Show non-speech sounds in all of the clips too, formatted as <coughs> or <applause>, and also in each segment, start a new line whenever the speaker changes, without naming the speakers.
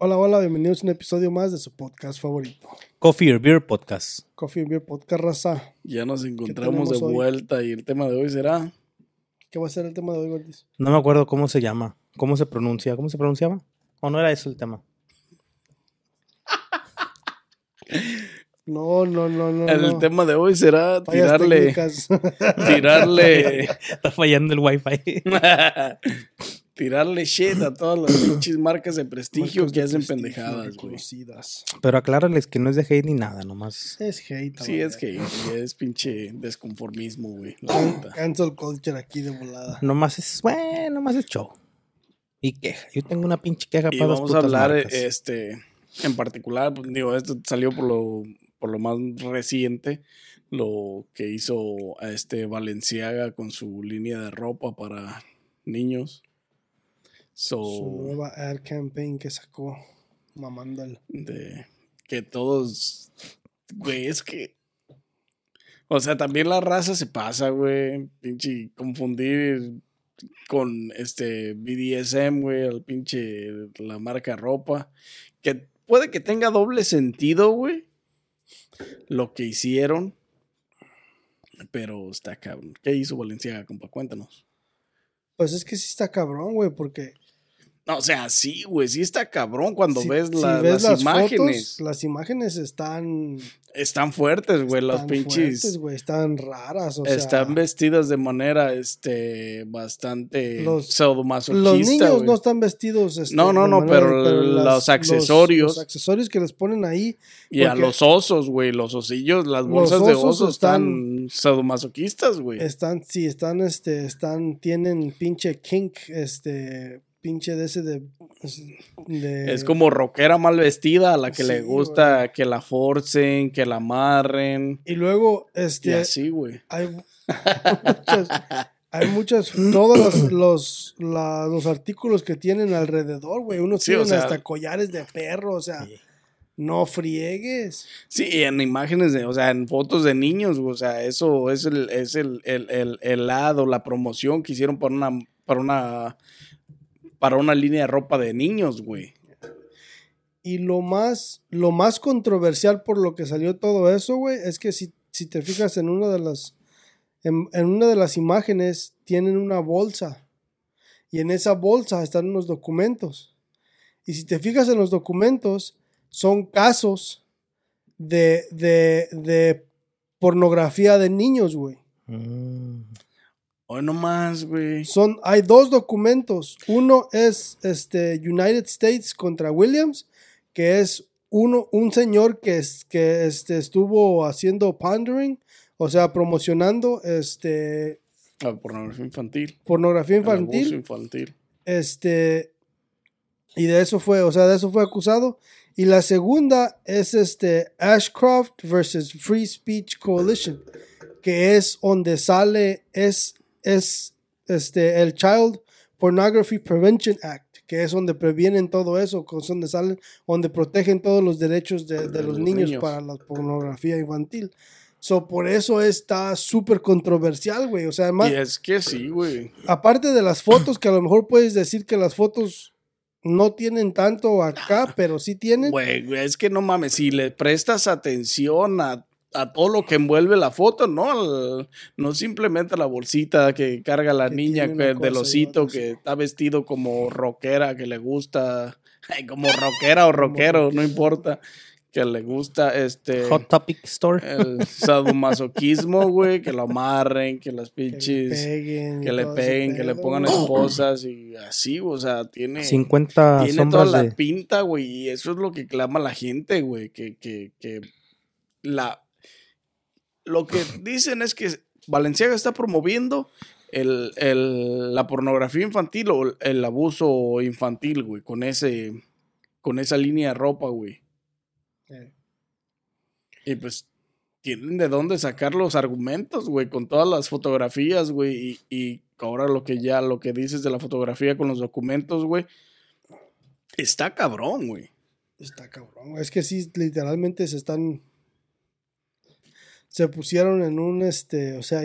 Hola, hola, bienvenidos a un episodio más de su podcast favorito.
Coffee or Beer Podcast.
Coffee and Beer Podcast Raza.
Ya nos encontramos de
hoy?
vuelta y el tema de hoy será.
¿Qué va a ser el tema de hoy, Gordis?
No me acuerdo cómo se llama, cómo se pronuncia, cómo se pronunciaba. ¿O no era eso el tema? <laughs>
No, no, no, no.
El
no.
tema de hoy será
Fallas
tirarle.
técnicas.
Tirarle. <laughs>
Está fallando el wifi. <laughs>
tirarle shit a todas las pinches marcas de prestigio
Marcas
que
de
hacen
prestigio
pendejadas, güey.
Pero aclárales que no es de hate ni nada, nomás.
Es hate.
Sí, es que es pinche desconformismo, güey.
Cancel culture aquí de volada.
Nomás es, bueno, nomás es show. Y queja. Yo tengo una pinche queja
Y
para las
vamos a
putas
hablar,
marcas.
este, en particular, pues, digo, esto salió por lo, por lo más reciente, lo que hizo a este Valenciaga con su línea de ropa para niños. So,
Su nueva ad campaign que sacó
de que todos, güey, es que, o sea, también la raza se pasa, güey, pinche confundir con este BDSM, güey, al pinche la marca ropa, que puede que tenga doble sentido, güey, lo que hicieron, pero está cabrón. ¿Qué hizo Valenciaga, compa? Cuéntanos.
Pues es que sí está cabrón, güey, porque...
No, o sea, sí, güey, sí está cabrón cuando
si-
ves,
si
la-
ves
las, imágenes.
fotos, las imágenes están...
Están fuertes, güey, los
están
pinches.
fuertes, güey, están raras, o sea...
están vestidas de manera este bastante
Los-
pseudomasoquista.
Los niños
güey.
no están vestidos. este,
No, no, no,
manera-
pero los accesorios.
Los, accesorios que les ponen ahí.
y a los osos, güey, los osillos, las bolsas de
osos
están,
están-
sadomasoquistas, güey.
Están, sí, están, este, están, tienen pinche kink, este, pinche de ese de. de-
Es como rockera mal vestida a la que le gusta que la forcen, que la amarren.
Y luego,
Y
este.
así, güey.
Hay muchas. Hay muchos, todos los, <coughs> los, la- los artículos que tienen alrededor, güey. Unos
Sí, o
tienen
sea-
hasta collares de perro, o sea,
Sí.
no friegues.
Sí, en imágenes, de, o sea, en fotos de niños, güey, o sea, eso es el, es el, el, el, el lado, la promoción que hicieron para una, para una, para una línea de ropa de niños, güey.
Y lo más, lo más controversial por lo que salió todo eso, güey, es que si, si te fijas en una de las, en, en una de las imágenes, tienen una bolsa. Y en esa bolsa están unos documentos. Y si te fijas en los documentos, son casos de, de, de pornografía de niños, güey.
Mm.
Hoy nomás, güey.
Son, hay dos documentos. Uno es este, United States contra Williams, que es uno, un señor que, es, que este, estuvo haciendo pandering, o sea, promocionando este,
La pornografía infantil.
pornografía
el abuso
infantil.
infantil.
Este, y de eso fue, o sea, de eso fue acusado. Y la segunda es este Ashcroft versus Free Speech Coalition, que es donde sale, es, es este, el Child Pornography Prevention Act, que es donde previenen todo eso, donde salen, donde protegen todos los derechos de, de los niños,
niños.
para la pornografía infantil. So, por eso está súper controversial, güey. O sea, además,
Y es que sí, güey.
aparte de las fotos, que a lo mejor puedes decir que las fotos no tienen tanto acá, pero sí tienen.
Güey, es que no mames, si le prestas atención a, a todo lo que envuelve la foto, ¿no? Al- no simplemente la bolsita que carga la
Que
niña que- del osito que está vestido como rockera, que le gusta, <laughs> ay, como <laughs> rockera o rockero, no importa, que le gusta este...
Hot Topic Store.
El sadomasoquismo, güey, que lo amarren, que las
que le
pinches,
peguen,
que le peguen, que le pongan <laughs> esposas y así, o sea, tiene...
50
Tiene toda la
de.
pinta, güey, y eso es lo que clama la gente, güey, que, que, que la... Lo que dicen es que Valenciaga está promoviendo el, el- la pornografía infantil o el abuso infantil, güey, con ese, con esa línea de ropa, güey.
Eh,
Y pues tienen de dónde sacar los argumentos, güey, con todas las fotografías, güey, y, y ahora lo que ya, lo que dices de la fotografía con los documentos, güey, está cabrón, güey.
Está cabrón. Es que sí, literalmente se están. Se pusieron en un este. O sea,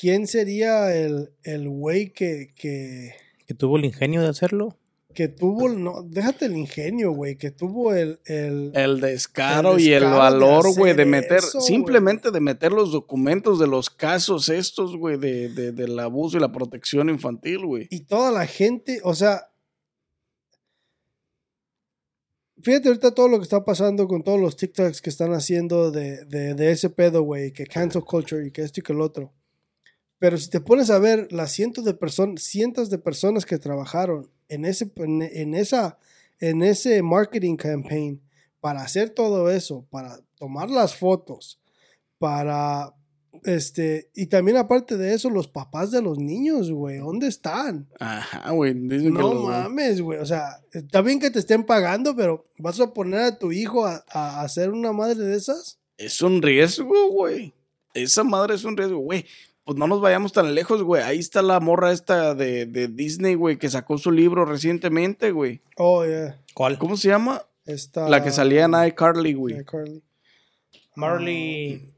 ¿Quién sería el, el güey que, que,
Que tuvo el ingenio de hacerlo.
que tuvo, no, déjate el ingenio, güey, que tuvo el, el,
El descaro,
El
y el valor, güey, de meter,
eso, güey.
simplemente de meter los documentos de los casos estos, güey, de, de- del abuso y la protección infantil, güey.
y toda la gente, o sea, fíjate ahorita todo lo que está pasando con todos los TikToks que están haciendo de, de, de ese pedo, güey, que cancel culture y que esto y que el otro. Pero si te pones a ver las cientos de personas, cientos de personas que trabajaron en ese, en, en esa, en ese marketing campaign para hacer todo eso, para tomar las fotos, para, este, y también aparte de eso, los papás de los niños, güey, ¿dónde están?
Ajá, güey. dicen que
No
los-
mames, güey. O sea, está bien que te estén pagando, pero ¿vas a poner a tu hijo a, a hacer una madre de esas?
Es un riesgo, güey. Esa madre es un riesgo, güey. Pues no nos vayamos tan lejos, güey. Ahí está la morra esta de, de Disney, güey, que sacó su libro recientemente, güey.
Oh, yeah.
¿Cuál?
¿Cómo se llama?
Está,
La que salía en iCarly, güey.
iCarly.
Marley.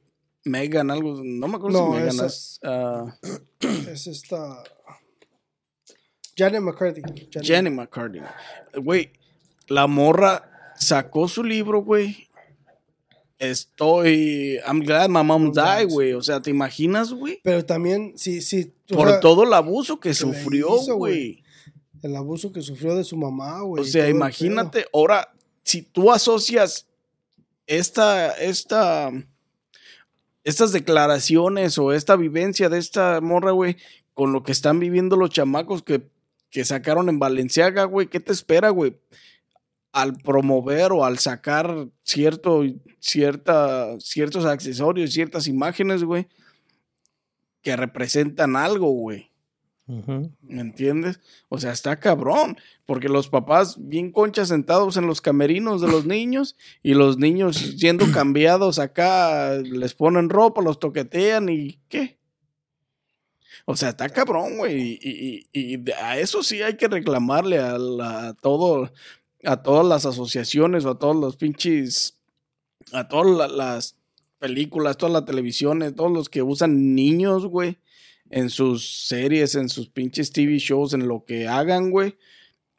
Megan, algo. No me acuerdo
No,
si Megan
esa-
es. ah, <clears throat>
Es esta. Janet McCarthy. Janet-
Jenny McCarthy. Güey, la morra sacó su libro, güey. Estoy. I'm glad my mom died, güey. O sea, ¿te imaginas, güey?
Pero también, sí, sí.
Por
sea,
todo el abuso que
le
sufrió,
güey. El abuso que sufrió de su mamá, güey.
O sea, imagínate, ahora, si tú asocias esta, esta, estas declaraciones o esta vivencia de esta morra, güey, con lo que están viviendo los chamacos que, que sacaron en Valenciaga, güey, ¿qué te espera, güey? Al promover o al sacar cierto, cierta, ciertos accesorios, ciertas imágenes, güey, que representan algo, güey. ¿Me entiendes? O sea, está cabrón, porque los papás bien conchas sentados en los camerinos de los niños y los niños siendo <clears throat> cambiados acá, les ponen ropa, los toquetean y ¿qué? O sea, está cabrón, güey. Y, y- y de- a eso sí hay que reclamarle a, la- a todo, a todas las asociaciones o a todos los pinches, a todas la- las películas, todas las televisiones, todos los que usan niños, güey en sus series, en sus pinches TV shows, en lo que hagan, güey.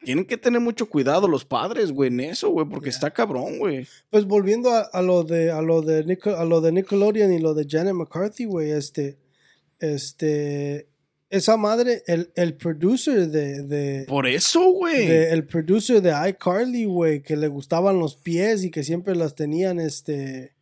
Tienen que tener mucho cuidado los padres, güey, en eso, güey, porque está cabrón, güey.
Pues volviendo a, a lo de a lo de a lo de Nickelodeon y lo de Janet McCarthy, güey, este, este, esa madre, el, el producer de, de,
Por eso, güey.
el producer de iCarly, güey, que le gustaban los pies y que siempre las tenían, este,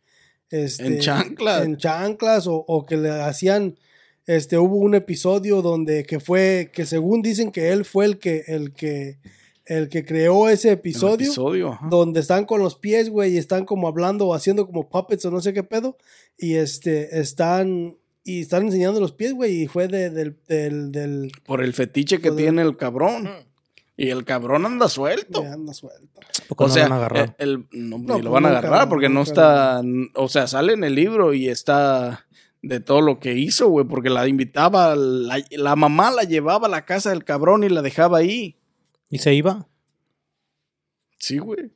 este
En chanclas.
en chanclas o, o que le hacían, este, hubo un episodio donde que fue, que según dicen que él fue el que, el que, el que creó ese episodio
episodio,
donde están con los pies, güey, y están como hablando o haciendo como puppets o no sé qué pedo. Y este, están, y están enseñando los pies, güey, y fue de- del, del, del,
Por el fetiche que tiene el cabrón. Y el cabrón anda suelto.
anda suelto.
Porque
O
no
sea,
lo han agarrado.
el, el- no,
No,
ni
pues
lo van a agarrar porque no está, o sea, sale en el libro y está de todo lo que hizo, güey, porque la invitaba, la, la mamá la llevaba a la casa del cabrón y la dejaba ahí.
¿Y se iba?
Sí, güey.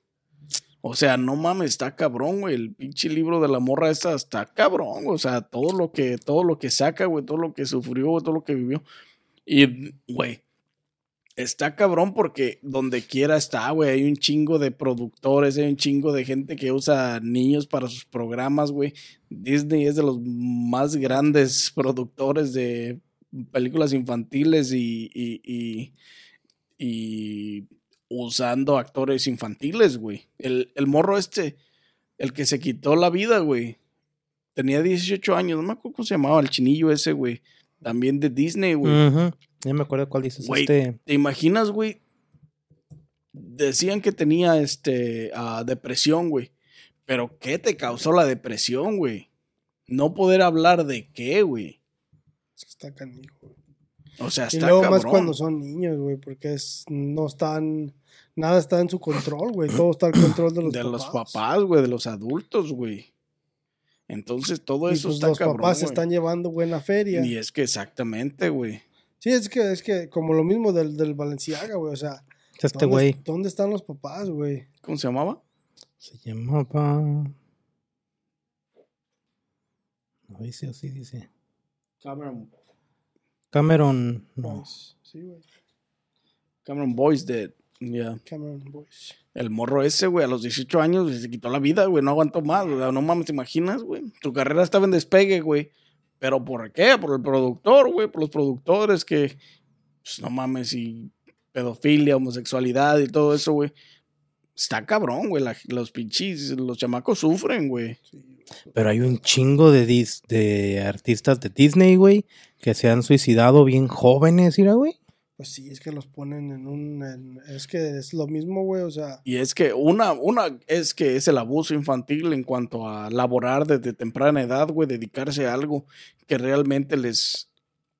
O sea, no mames, está cabrón, güey. El pinche libro de la morra esta está cabrón. O sea, todo lo que, todo lo que saca, güey, todo lo que sufrió, güey, todo lo que vivió. Y, güey, está cabrón porque donde quiera está, güey. Hay un chingo de productores, hay un chingo de gente que usa niños para sus programas, güey. Disney es de los más grandes <laughs> productores de películas infantiles y, y, y usando actores infantiles, güey. El, el morro este, el que se quitó la vida, güey. Tenía 18 años, no me acuerdo cómo se llamaba, el chinillo ese, güey. También de Disney, güey.
Ya me acuerdo cuál dices.
Güey,
Este,
¿Te imaginas, güey? Decían que tenía este ah, depresión, güey. Pero ¿qué te causó la depresión, güey? No poder hablar de qué, güey.
Es que está canijo, güey.
O sea,
Y
está
luego
cabrón.
más cuando son niños, güey, porque es, no están, nada está en su control, güey. Todo está al control de los
de
papás.
los papás, güey, de los adultos, güey. Entonces todo
Y
eso
pues
está
los
cabrón.
papás se están llevando buena feria.
Y es que exactamente, güey.
Sí, es que, es que como lo mismo del, del Valenciaga, güey. O sea,
este
¿dónde,
güey
¿dónde están los papás, güey?
¿Cómo se llamaba?
se llamaba. No dice así, dice.
Cameron,
Cameron. No.
Boys. Sí, güey.
Cameron Boys de. Ya.
Cameron Boys.
El morro ese, güey, a los 18 años se quitó la vida, güey. No aguantó más. o sea, no mames, ¿te imaginas, güey? Su carrera estaba en despegue, güey. ¿Pero por qué? Por el productor, güey. Por los productores que. Pues no mames, y pedofilia, homosexualidad y todo eso, güey. Está cabrón, güey. la- los pinches, los chamacos sufren, güey.
Pero hay un chingo de, dis- de artistas de Disney, güey, que se han suicidado bien jóvenes, mira, güey.
Pues sí, es que los ponen en un... es que es lo mismo, güey. O sea,
Y es que una, una es que es el abuso infantil en cuanto a laborar desde temprana edad, güey, dedicarse a algo que realmente les,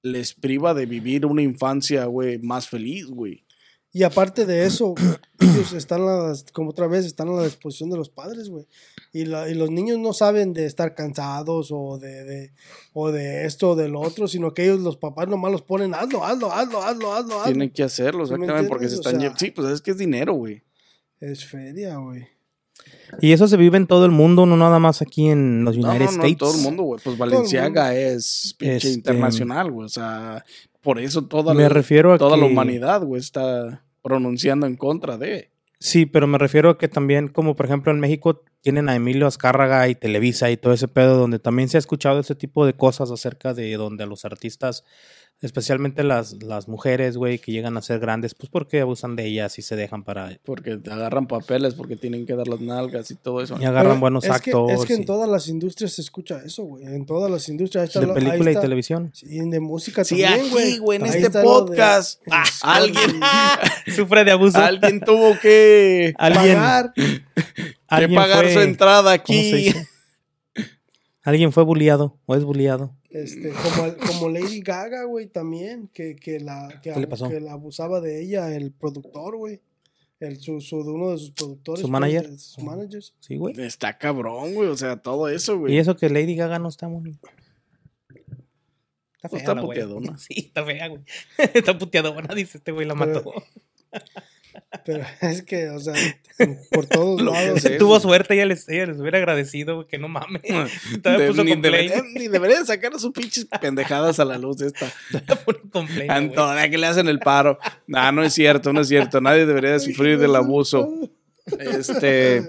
les priva de vivir una infancia, güey, más feliz, güey.
Y aparte de eso, ellos están, a las- como otra vez, están a la disposición de los padres, güey. Y, los niños no saben de estar cansados o de, de- o de esto o del otro, sino que ellos, los papás, nomás los ponen, hazlo, hazlo, hazlo, hazlo, hazlo, hazlo.
Tienen que hacerlo,
¿Sí me
exactamente, porque se están...
O sea-
sí, pues es que es dinero, güey.
Es feria, güey.
Y eso se vive en todo el mundo, no nada más aquí en los
No,
United
no, no,
States.
todo el mundo, güey. Pues Valenciaga es pinche
Este-
internacional, güey. O sea, por eso toda,
Me
la,
refiero a
toda la humanidad, güey, está pronunciando en contra de...
Sí, pero me refiero a que también, como por ejemplo en México, tienen a Emilio Azcárraga y Televisa y todo ese pedo, donde también se ha escuchado ese tipo de cosas acerca de donde a los artistas, especialmente las, las mujeres, güey, que llegan a ser grandes, pues porque abusan de ellas y se dejan para...
Porque te agarran papeles, porque tienen que dar las nalgas y todo eso.
Y agarran
Pero
buenos
es
actores.
Que, es que en todas las industrias se escucha eso, güey. En todas las industrias. Ahí está
de
lo- ahí
película y
está-
televisión.
Sí, de música
Sí,
también, güey.
aquí, güey, en
Ahí
este
está de-
podcast. <laughs> Ah, alguien, <laughs>
Sufre de abuso.
alguien tuvo que,
Alguien,
Pagar.
que pagar
fue-
su entrada
¿cómo se
aquí.
Alguien fue bulliado o es bulliado.
Este, como, el- como Lady Gaga, güey, también, que, que, la, que,
¿Qué le
abu-
pasó?
que la abusaba de ella, el productor, güey. El, su, su- de uno de sus productores.
¿Su
pues,
manager?
sus managers.
Sí, güey.
Está cabrón, güey. O sea, todo eso, güey.
Y eso que Lady Gaga no está muy... Está
Pues está
la güey.
puteadona. <laughs>
Sí, está fea, güey. <laughs> está puteadona, dice este güey, la mató.
Pero <laughs> es que, o sea, por todos lados.
sé.
Tuvo suerte, ella les, ella les hubiera agradecido, güey, que no mames. <laughs> Todavía
De-
puso
ni, deberían, ni deberían sacar sus pinches pendejadas a la luz de esta. <laughs> Todavía que le hacen el paro. No, no es cierto, no es cierto. Nadie debería de sufrir del abuso. Este.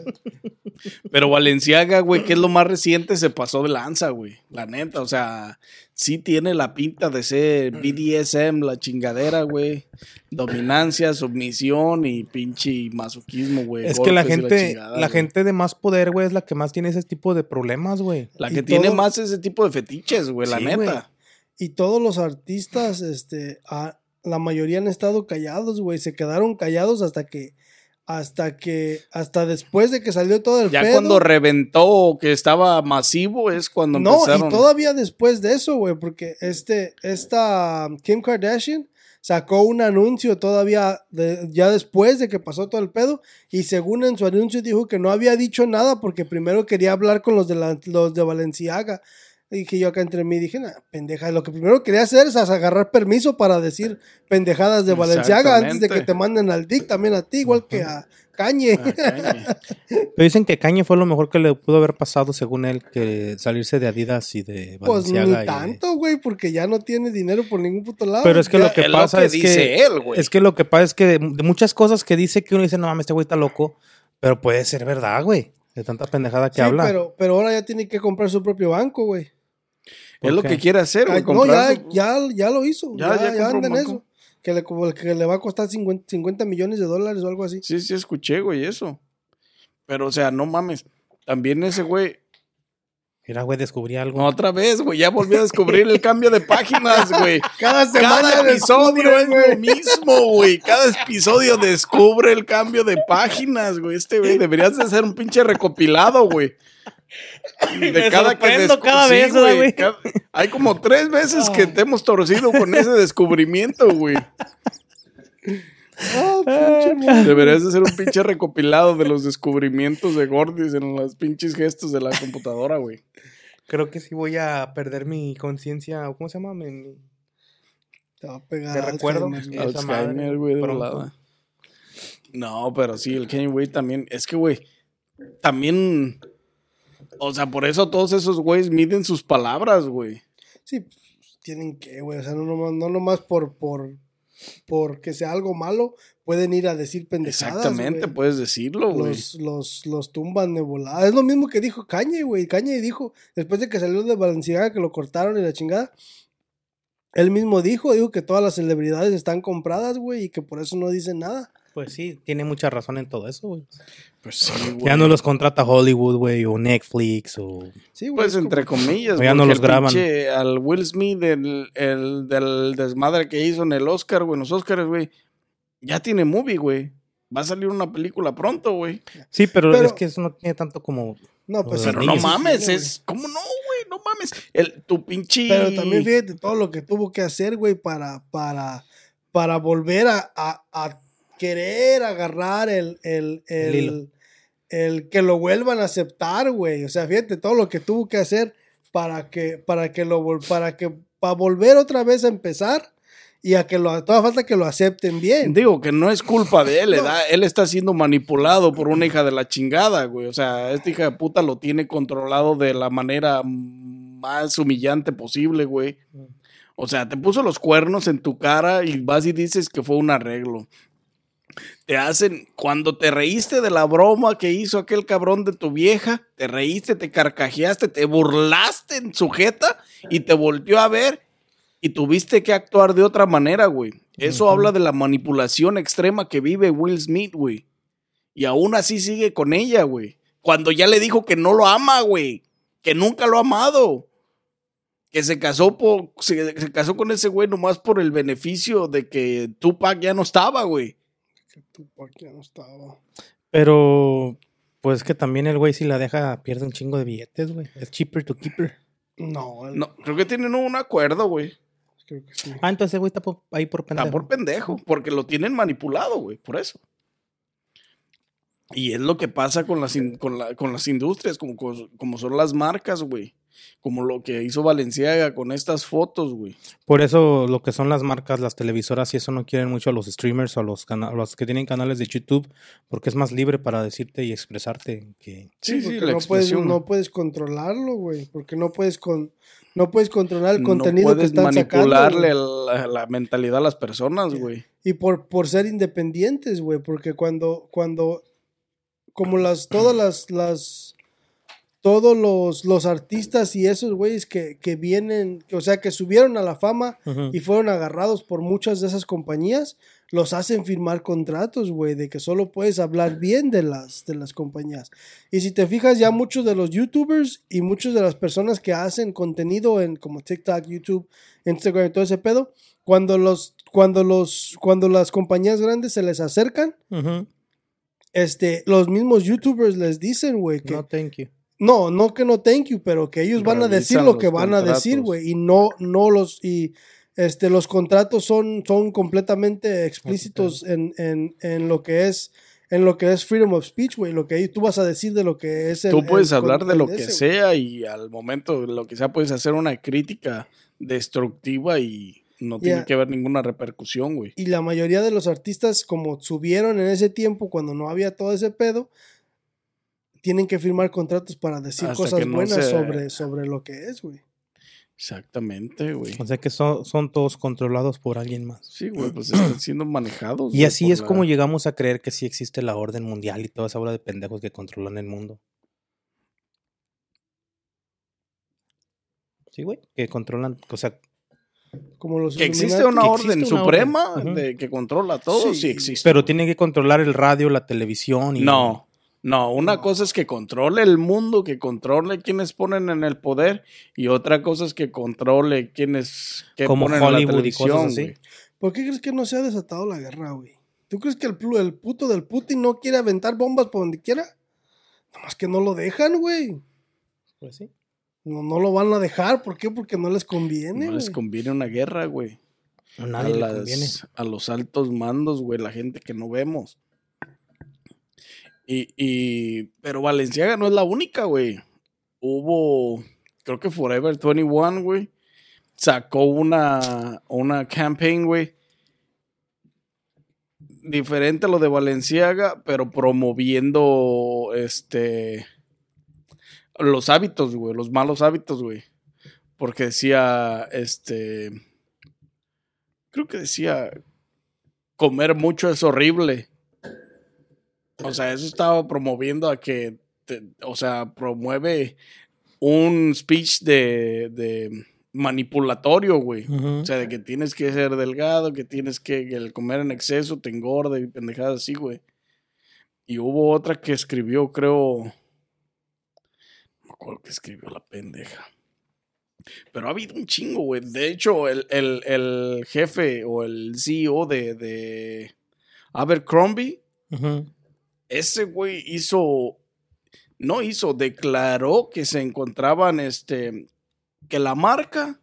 Pero Valenciaga, güey, que es lo más reciente, se pasó de lanza, güey. La neta, o sea, sí tiene la pinta de ser BDSM, la chingadera, güey. Dominancia, submisión y pinche masoquismo, güey.
Es que la gente,
chingada,
la gente de más poder, güey, es la que más tiene ese tipo de problemas, güey.
La
y
que tiene
todo-
más ese tipo de fetiches, güey, la
Sí,
neta.
Y todos los artistas, este, a- la mayoría han estado callados, güey. Se quedaron callados hasta que, hasta que, hasta después de que salió todo el
Ya
pedo.
cuando reventó, que estaba masivo, es cuando
No,
empezaron.
y todavía después de eso, güey, porque este, esta Kim Kardashian sacó un anuncio todavía de- ya después de que pasó todo el pedo y según en su anuncio dijo que no había dicho nada porque primero quería hablar con los de, la- los de Valenciaga. Y que yo acá entre mí dije, nah, pendeja, lo que primero quería hacer es agarrar permiso para decir pendejadas de Valenciaga antes de que te manden al DIC también a ti, igual que a Cañe.
Pero dicen que Kanye fue lo mejor que le pudo haber pasado, según él, que salirse de Adidas y de
Pues
Balenciaga.
ni
y
tanto, güey, porque ya no tiene dinero por ningún puto lado.
Pero es que
Ya-
lo que
Es
pasa
que
es
dice
que
él, güey.
es que lo que pasa es que de, de muchas cosas que dice que uno dice, no mames, este güey está loco, pero puede ser verdad, güey. De tanta pendejada que
Sí,
habla.
Pero, pero ahora ya tiene que comprar su propio banco, güey.
Es lo que quiere hacer, güey.
Ah, no, ya, ya, ya lo hizo.
Ya-
Ya,
ya
anda en eso. Que le, que le va a costar 50, 50 millones de dólares o algo así.
Sí, sí, escuché, güey, eso. Pero, o sea, no mames. También ese güey.
Mira, güey, descubrí algo.
Otra vez, güey. Ya volvió a descubrir el cambio de páginas, güey. <laughs>
Cada semana
Cada episodio es lo mismo, güey. Cada episodio descubre el cambio de páginas, güey. Este, güey, deberías de hacer un pinche recopilado, güey. <laughs> De
Me sorprendo
descu-
cada vez, ¿verdad, güey?
Cada- Hay como tres veces que te hemos torcido con ese descubrimiento, güey.
Pinche mo-
Deberías de hacer un pinche recopilado de los descubrimientos de Gordis en los pinches gestos de la computadora, güey.
Creo que sí voy a perder mi conciencia. ¿Cómo se llama? Mi-
Te va a pegar
Te recuerdo.
Alzheimer, güey.
De. No, pero sí, el Kanye güey también. Es que, güey, también. O sea, por eso todos esos güeyes miden sus palabras, güey.
Sí, pues, tienen que, güey. O sea, no nomás, no nomás por, por, por que sea algo malo, pueden ir a decir pendejadas.
Exactamente, puedes decirlo, güey.
Los, los, los tumban de volada. Es lo mismo que dijo Cañe, güey. Cañe dijo, después de que salió de Balenciaga, que lo cortaron y la chingada. Él mismo dijo, dijo que todas las celebridades están compradas, güey, y que por eso no dicen nada.
Pues sí, tiene mucha razón en todo eso, güey.
Pues sí, güey.
Ya no los contrata Hollywood, güey, o Netflix, o...
Sí, güey.
Pues entre comillas,
O ya no los graban.
pinche- al Will Smith del, el, del desmadre que hizo en el Oscar, güey, en los Oscars, güey, ya tiene movie, güey. Va a salir una película pronto, güey.
Sí, pero,
Pero-
es que eso no tiene tanto como...
No, pues
Pero
no
sí
mames, es. ¿Cómo no, güey? No mames. El, tu pinche.
Pero también fíjate todo lo que tuvo que hacer, güey, para, para, para volver a, a- a querer agarrar el, el, el,
El
que lo vuelvan a aceptar, güey. O sea, fíjate todo lo que tuvo que hacer para que, para que lo para que, para volver otra vez a empezar y a que lo, toda falta que lo acepten bien.
Digo que no es culpa de él, <laughs>
No.
él está siendo manipulado por una hija de la chingada, güey. O sea, esta hija de puta lo tiene controlado de la manera más humillante posible, güey. O sea, te puso los cuernos en tu cara y vas y dices que fue un arreglo. Te hacen, cuando te reíste de la broma que hizo aquel cabrón de tu vieja, te reíste, te carcajeaste, te burlaste en su jeta y te volteó a ver y tuviste que actuar de otra manera, güey. Eso habla de la manipulación extrema que vive Will Smith, güey. Y aún así sigue con ella, güey. Cuando ya le dijo que no lo ama, güey. Que nunca lo ha amado. Que se casó, por, se, se casó con ese güey nomás por el beneficio de que Tupac ya no estaba, güey.
Que Tupac ya no estaba.
Pero... Pues que también el güey si la deja pierde un chingo de billetes, güey. Es cheaper to keeper.
No,
No, creo que tienen un acuerdo, güey.
creo que sí.
Ah, entonces el güey está por- ahí por pendejo.
Está por pendejo, porque lo tienen manipulado, güey, por eso. Y es lo que pasa con las, in- con la- con las industrias, como, como son las marcas, güey. Como lo que hizo Valenciaga con estas fotos, güey.
Por eso lo que son las marcas, las televisoras y eso no quieren mucho a los streamers o a los, cana- a los que tienen canales de YouTube porque es más libre para decirte y expresarte que...
Sí, sí,
porque
la
no puedes,
expresión.
no puedes controlarlo, güey, porque no puedes con, no puedes controlar el
no
contenido que
puedes
están
manipularle
sacando.
la, la mentalidad a las personas, güey.
Y por, por ser independientes, güey, porque cuando, cuando, como las, todas las, las, todos los, los artistas y esos güeyes que, que vienen, que, o sea, que subieron a la fama y fueron agarrados por muchas de esas compañías, los hacen firmar contratos, güey, de que solo puedes hablar bien de las, de las compañías. Y si te fijas, ya muchos de los youtubers y muchas de las personas que hacen contenido en como TikTok, YouTube, Instagram y todo ese pedo, cuando los, cuando los, cuando las compañías grandes se les acercan, este, los mismos youtubers les dicen, güey, que
No, thank you.
No, no que no thank you, pero que ellos van a decir lo que van a decir,
contratos.
güey, y no, no los, y este, los contratos son, son completamente explícitos en, en, en lo que es, en lo que es freedom of speech, güey, lo que tú vas a decir de lo que es el,
Tú puedes
el
hablar de lo que
ese,
sea y al momento lo que sea puedes hacer una crítica destructiva y no tiene
Ya.
que haber ninguna repercusión, güey.
Y la mayoría de los artistas, como subieron en ese tiempo, cuando no había todo ese pedo, tienen que firmar contratos para decir
Hasta
cosas
no
buenas
se-
sobre, sobre lo que es, güey.
Exactamente, güey.
O sea que son, son todos controlados por alguien más.
Sí, güey, pues están <clears throat> siendo manejados.
Y así es
la-
como llegamos a creer que sí existe la orden mundial y toda esa bola de pendejos que controlan el mundo. Sí, güey. Que controlan, o sea,
Como los
Que existe una
Que
orden
existe una
suprema
orden.
De que controla todo, sí,
Sí,
existe.
pero tiene que controlar el radio, la televisión y.
No, no, una
No.
cosa es que controle el mundo, que controle quienes ponen en el poder, y otra cosa es que controle quienes que
Como
ponen en la
Hollywood y cosas así.
¿Por qué crees que no se ha desatado la guerra, güey? ¿Tú crees que el, plu- el puto del Putin no quiere aventar bombas por donde quiera? Nomás que no lo dejan, güey.
Pues sí.
No, no lo van a dejar. ¿Por qué? Porque no les conviene,
No les conviene una guerra, güey.
A
A,
nadie le
las-
conviene.
a los altos mandos, güey, la gente que no vemos. Y, y, pero Valenciaga no es la única, güey. Hubo, creo que Forever 21, güey, sacó una, una campaign, güey, diferente a lo de Valenciaga, pero promoviendo, este, los hábitos, güey, los malos hábitos, güey. Porque decía, este, creo que decía, comer mucho es horrible. O sea, eso estaba promoviendo a que, te- o sea, promueve un speech de, de manipulatorio, güey. O sea, de que tienes que ser delgado, que tienes que, que el comer en exceso te engorda y pendejadas así, güey. Y hubo otra que escribió, creo. No me acuerdo que escribió la pendeja. Pero ha habido un chingo, güey. De hecho, el, el- el jefe o el CEO de, de Abercrombie,
Ujú.
Ese güey hizo. No hizo, declaró que se encontraban este. Que la marca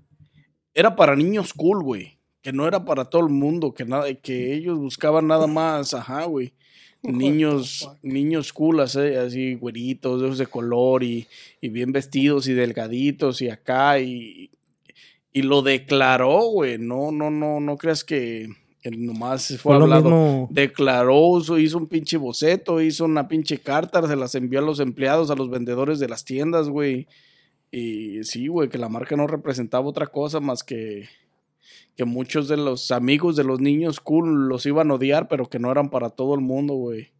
era para niños cool, güey. Que no era para todo el mundo, que nada, que ellos buscaban nada más, ajá, güey. Niños, niños cool, así, así güeritos, de de color y, y bien vestidos y delgaditos y acá y, y lo declaró, güey. No, no, no, no creas que él nomás fue
Fue lo
hablado
mismo.
declaró, hizo, hizo un pinche boceto, hizo una pinche carta, se las envió a los empleados, a los vendedores de las tiendas, güey. Y sí, güey, que la marca no representaba otra cosa más que que muchos de los amigos de los niños cool los iban a odiar, pero que no eran para todo el mundo, güey.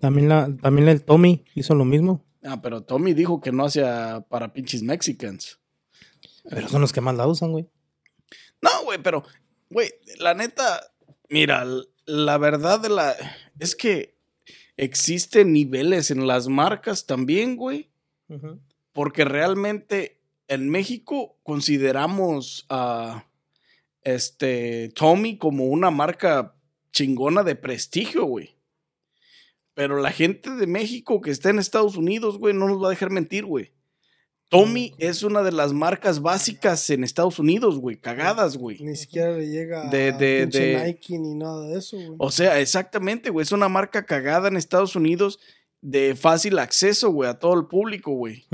También, la, también el Tommy hizo lo mismo.
Ah, pero Tommy dijo que no hacía para pinches mexicans.
Pero son los que más la usan, güey.
No, güey, pero, güey, la neta, mira, la verdad de la. Es que existen niveles en las marcas también, güey. Porque realmente en México consideramos a este Tommy como una marca chingona de prestigio, güey. Pero la gente de México que está en Estados Unidos, güey, no nos va a dejar mentir, güey. Tommy es una de las marcas básicas en Estados Unidos, güey. Cagadas, güey.
Ni siquiera le llega
De-
a
de-
Nike ni nada de eso, güey.
O sea, exactamente, güey. Es una marca cagada en Estados Unidos de fácil acceso, güey, a todo el público, güey.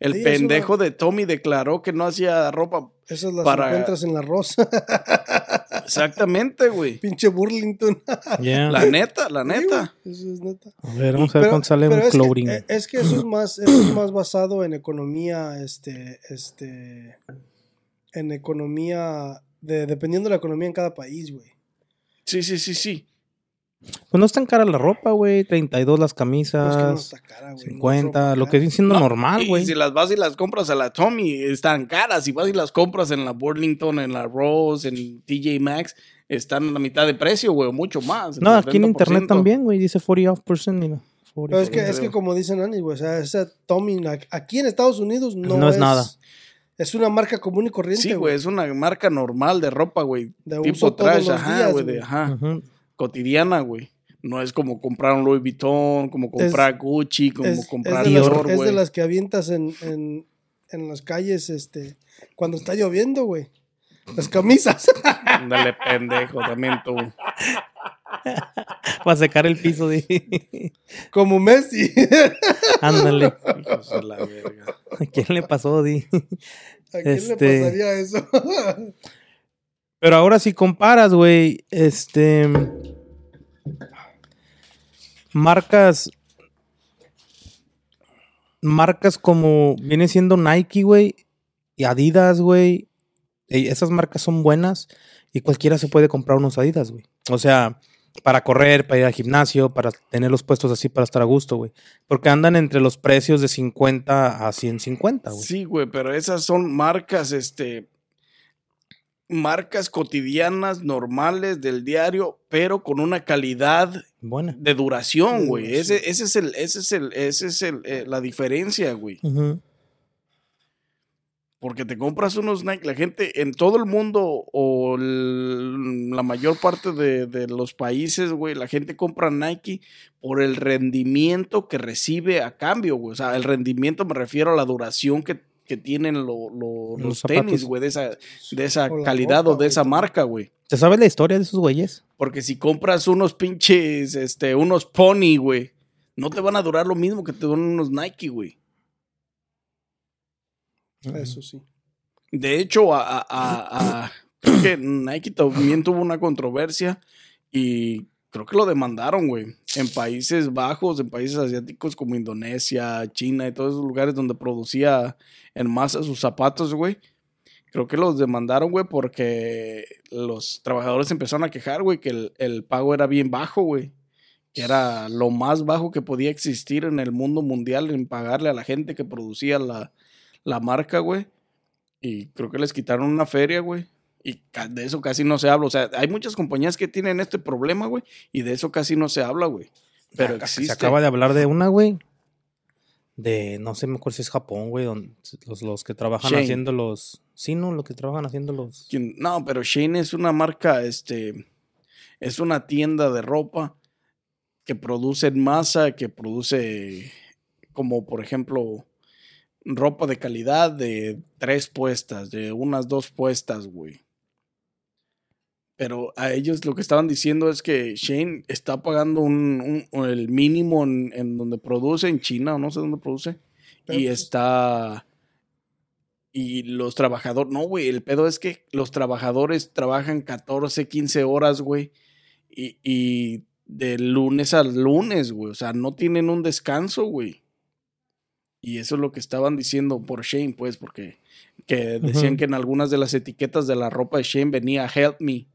El
Sí,
pendejo
una-
de Tommy declaró que no hacía ropa.
Esas las
para-
encuentras en la rosa. <laughs>
Exactamente, güey.
Pinche Burlington.
Yeah.
La neta, la
Sí,
neta.
güey, Eso es neta.
A ver, vamos a ver cuánto sale un
es que-
clothing.
eh, Es que, eso es más, eso es más basado en economía, este, este, en economía, de, dependiendo de la economía en cada país, güey.
Sí, sí, sí, sí.
Pues no es tan cara la ropa, güey. 32 las
No es que no
camisas.
está cara, güey. no es
50,
ropa
lo que viene siendo
No,
normal, güey.
Si las vas y las compras a la Tommy, están caras. Si vas y las compras en la Burlington, en la Rose, en TJ Maxx, están a la mitad de precio, güey, o mucho más.
No, aquí en internet
70%.
también, güey. Dice 40 off percent, mira. 40.
Pero es que, es que como dicen Anis, güey, o sea, esa Tommy, aquí en Estados Unidos no,
No es nada.
Es una marca común y corriente,
Sí, güey, es una marca normal de ropa, güey.
De
Tipo
uso todos
trash,
los
ajá,
días,
güey, de-
güey.
ajá. Cotidiana, güey. No es como comprar un Louis Vuitton, como comprar Gucci, como
Es, es
comprar
de las,
Dior,
es de las que avientas en, en, en las calles, este, cuando está lloviendo, güey. Las camisas. <laughs>
Ándale, pendejo, también tú. <laughs>
Para secar el piso, de...
como Messi. <laughs>
Ándale. ¿A quién le pasó, Di?
¿A quién
Este-
le pasaría eso?
Pero ahora si comparas, güey, este... Marcas... Marcas como viene siendo Nike, güey, y Adidas, güey. Esas marcas son buenas y cualquiera se puede comprar unos Adidas, güey. O sea, para correr, para ir al gimnasio, para tener los puestos así para estar a gusto, güey. Porque andan entre los precios de 50 a 150, güey.
Sí, güey, pero esas son marcas, este, marcas cotidianas, normales, del diario, pero con una calidad
Buena.
de duración, güey. Ese, ese es el, ese es el, ese es el, eh, la diferencia, güey. Porque te compras unos Nike, la gente en todo el mundo o el- la mayor parte de, de los países, güey, la gente compra Nike por el rendimiento que recibe a cambio, güey. O sea, el rendimiento me refiero a la duración que, que tienen lo- lo-
Los
los tenis, güey, de esa, de esa
O
calidad
ropa,
o de esa marca, güey.
¿Te sabes la historia de esos güeyes?
Porque si compras unos pinches, este, unos pony, güey, no te van a durar lo mismo que te duran unos Nike, güey.
Eso sí.
De hecho, a, a- a- a- creo que Nike también tuvo una controversia y creo que lo demandaron, güey. En Países Bajos, en países asiáticos como Indonesia, China y todos esos lugares donde producía en masa sus zapatos, güey. Creo que los demandaron, güey, porque los trabajadores empezaron a quejar, güey, que el, pago era bien bajo, güey. Que era lo más bajo que podía existir en el mundo mundial en pagarle a la gente que producía la, la marca, güey. Y creo que les quitaron una feria, güey. Y de eso casi no se habla. O sea, hay muchas compañías que tienen este problema, güey. Y de eso casi no se habla, güey. Pero existe.
Se acaba de hablar de una, güey. De, no sé, me acuerdo si es Japón, güey. donde- Los, los que trabajan
Shane.
haciendo los... Sí, ¿no? Los que trabajan haciendo los...
No, pero Shane es una marca, este, es una tienda de ropa que produce en masa, que produce como por ejemplo ropa de calidad de tres puestas, de unas dos puestas, güey. Pero a ellos lo que estaban diciendo es que Shane está pagando un, un- el mínimo en, en donde produce, en China o no sé dónde produce.
Pero,
y
pues,
está. Y los trabajadores. No, güey. El pedo es que los trabajadores trabajan 14, 15 horas, güey. Y, y de lunes al lunes, güey. O sea, no tienen un descanso, güey. Y eso es lo que estaban diciendo por Shane, pues, porque que decían que en algunas de las etiquetas de la ropa de Shane venía help me.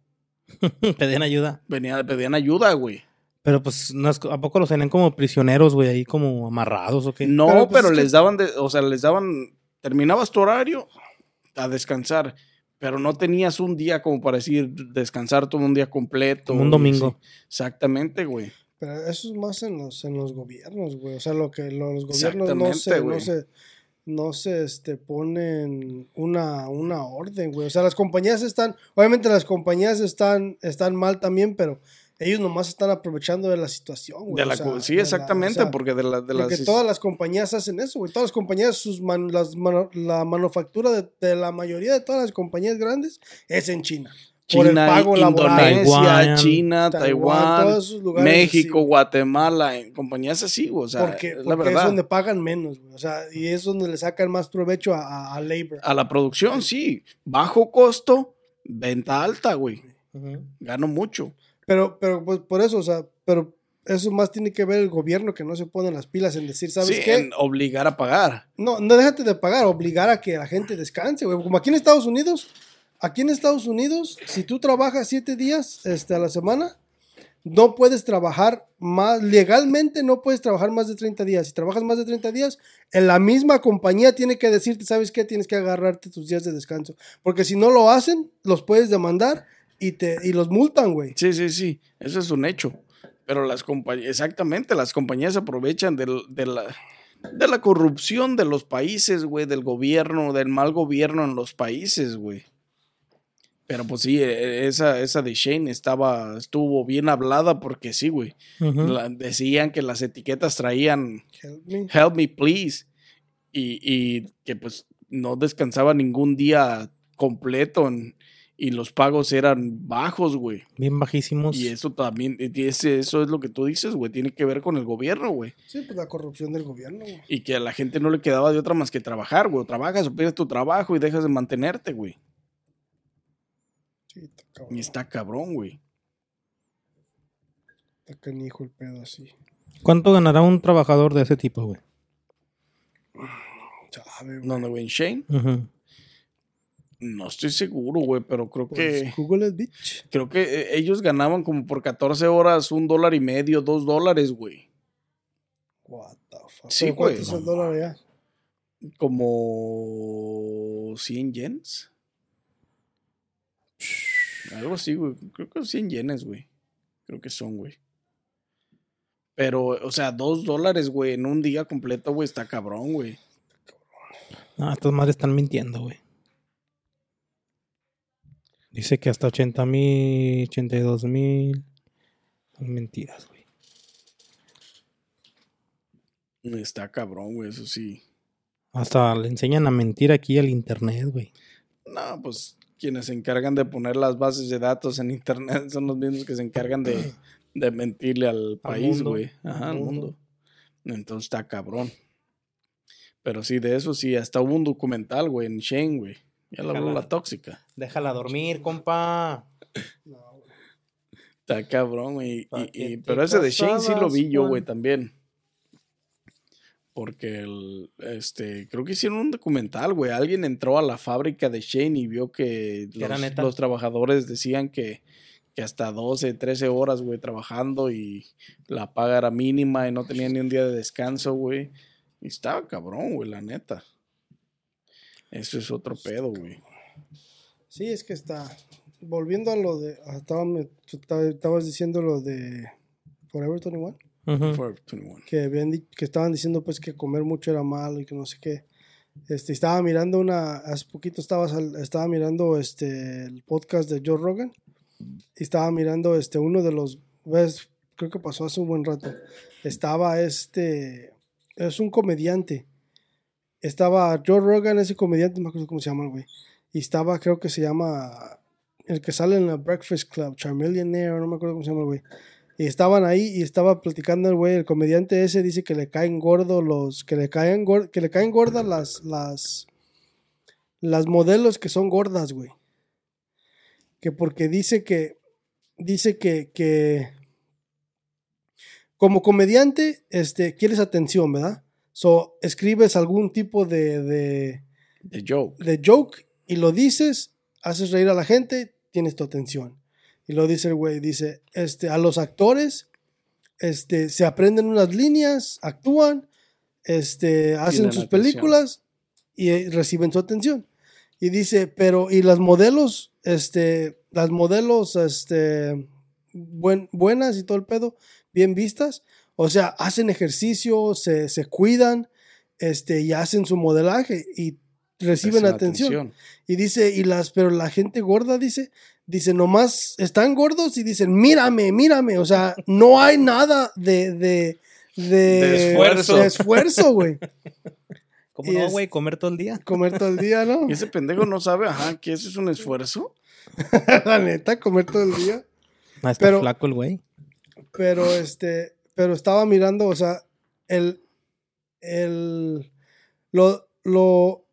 <laughs>
Pedían ayuda.
Venía, pedían ayuda, güey.
Pero pues, no es- ¿a poco los tenían como prisioneros, güey? Ahí como amarrados o qué?
No,
Pero,
pero,
pues, que-
les daban, de- o sea, les daban, terminabas tu horario a descansar, pero no tenías un día como para decir descansar todo un día completo.
Como un domingo.
así. Exactamente, güey.
Pero eso es más en los, en los gobiernos, güey. O sea, lo que lo- los gobiernos no se, no
güey.
se, no se este, ponen una, una orden, güey. O sea, las compañías están, obviamente las compañías están, están mal también, pero ellos nomás están aprovechando de la situación, güey.
De
o
la,
sea,
co- sí,
de la-
exactamente,
o sea,
porque de, la, de
porque
las...
todas las compañías hacen eso, güey. Todas las compañías, sus man- las mano- la manufactura de, de la mayoría de todas las compañías grandes es en China. Por el
China,
pago.
Indonesia,
Taiwán,
China,
Taiwán,
México,
así.
Guatemala, en compañías así, güey, o sea,
porque
es la
porque es donde pagan menos, güey. O sea, y es donde le sacan más provecho a, a, a labor.
A la producción, sí. Bajo costo, venta alta, güey. Gano mucho.
Pero, pero pues por eso, o sea, pero eso más tiene que ver el gobierno que no se pone las pilas en decir, ¿sabes
sí,
qué?
en obligar a pagar.
No, no déjate de pagar, obligar a que la gente descanse, güey. Como aquí en Estados Unidos, aquí en Estados Unidos, si tú trabajas siete días este, a la semana, no puedes trabajar más, legalmente no puedes trabajar más de 30 días. Si trabajas más de 30 días, en la misma compañía tiene que decirte, ¿sabes qué? Tienes que agarrarte tus días de descanso. Porque si no lo hacen, los puedes demandar y, te, y los multan, güey.
Sí, sí, sí, eso es un hecho. Pero las compañías, exactamente, las compañías aprovechan de, la, de la corrupción de los países, güey, del gobierno, del mal gobierno en los países, güey. Pero pues sí, e- esa, esa de Shane estaba, estuvo bien hablada porque sí, güey. Decían que las etiquetas traían
Help me.
help me please. Y, y que pues no descansaba ningún día completo en- y los pagos eran bajos, güey.
Bien bajísimos.
Y eso también, y ese- eso es lo que tú dices, güey, tiene que ver con el gobierno, güey.
Sí, pues la corrupción del gobierno, güey.
Y que a la gente no le quedaba de otra más que trabajar, güey. Trabajas o pierdes tu trabajo y dejas de mantenerte, güey.
Sí, está cabrón.
Y está cabrón, güey.
Está canijo el pedo así.
¿Cuánto ganará un trabajador de ese tipo, güey? <sighs>
Sabe, güey.
¿Dónde, güey? ¿En Shane?
Ujú.
No estoy seguro, güey, pero creo
Pues,
que.
Google it, bitch.
Creo que eh, ellos ganaban como por 14 horas un dólar y medio, dos dólares, güey.
What the fuck.
Sí,
¿Pero ¿Cuánto
güey.
es el dólar allá?
Como 100 yens. Algo así, güey. Creo que 100 yenes, güey. Creo que son, güey. Pero, o sea, dos dólares, güey, en un día completo, güey, está cabrón, güey.
No, estas madres están mintiendo, güey. Dice que hasta 80 mil, 82 mil. Son mentiras, güey.
Está cabrón, güey, eso sí.
Hasta le enseñan a mentir aquí al internet, güey.
No, pues quienes se encargan de poner las bases de datos en internet <laughs> son los mismos que se encargan de, de mentirle al país, güey. Ajá,
al mundo.
mundo. Entonces está cabrón. Pero sí, de eso sí, hasta hubo un documental, güey, en Shane, güey. Ya la tóxica.
Déjala dormir, compa.
Está cabrón, güey. y-
¿Pa'
y-
qué
y-
te
pero ese de Shane sí lo vi yo, güey, también. Porque el, este, creo que hicieron un documental, güey. Alguien entró a la fábrica de Shane y vio que
¿Que era
los, trabajadores decían que, que hasta 12, 13 horas, güey, trabajando y la paga era mínima y no tenían ni un día de descanso, güey. Y estaba cabrón, güey, la neta. Eso es otro pedo, güey.
Sí, es que está. Volviendo a lo de. estaba- me- tú estaba- estabas diciendo lo de Forever 21.
Ujú.
Forever 21.
Que, habían que estaban diciendo pues que comer mucho era malo y que no sé qué. Este, estaba mirando una. Hace poquito estaba, estaba mirando este, el podcast de Joe Rogan. Y estaba mirando este, uno de los. ¿ves? Creo que pasó hace un buen rato. Estaba este. Es un comediante. Estaba Joe Rogan, ese comediante, no me acuerdo cómo se llama el güey. Y estaba, creo que se llama. El que sale en la Breakfast Club, Charmillionaire, no me acuerdo cómo se llama el güey. Y estaban ahí y estaba platicando el güey, el comediante ese dice que le caen gordos los, que le caen gor- que le caen gordas las, las, las modelos que son gordas, güey. Que porque dice que, dice que, que, como comediante, este, quieres atención, ¿verdad? So, escribes algún tipo de, de,
The Joke.
de joke y lo dices, haces reír a la gente, tienes tu atención. Y lo dice el güey, dice, este, a los actores, este, se aprenden unas líneas, actúan, este, hacen sus
atención.
películas y eh, reciben su atención. Y dice, pero, y las modelos, este, las modelos, este, buen- buenas y todo el pedo, bien vistas, o sea, hacen ejercicio, se, se cuidan, este, y hacen su modelaje y reciben
Hacen
atención. Y dice, y las, pero la gente gorda dice, dice, nomás están gordos y dicen, mírame, mírame. O sea, no hay nada de, de, de,
De esfuerzo.
de esfuerzo, güey.
¿Cómo
Y
no, güey? Comer todo el día.
Comer todo el día, ¿no?
Y ese pendejo no sabe, ajá, que eso es un esfuerzo. <laughs>
la neta, comer todo el día.
Ah, está
Pero-
flaco el güey.
Pero este, pero estaba mirando, o sea, el, el, lo, lo,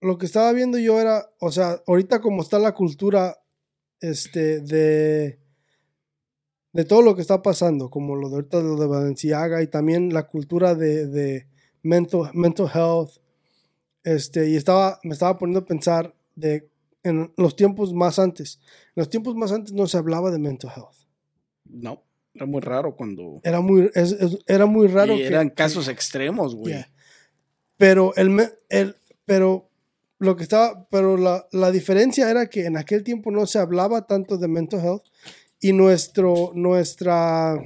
lo que estaba viendo yo era, o sea, ahorita como está la cultura, este, de, de todo lo que está pasando, como lo de ahorita lo de Valenciaga y también la cultura de, de mental, mental health, este, y estaba, me estaba poniendo a pensar de, en los tiempos más antes, en los tiempos más antes no se hablaba de mental health.
No, era muy raro cuando...
Era muy, es- es- era muy raro
y
que-
eran
que-
casos extremos, güey.
Yeah. Pero el, el pero lo que estaba, pero la, la diferencia era que en aquel tiempo no se hablaba tanto de mental health y nuestro, nuestra,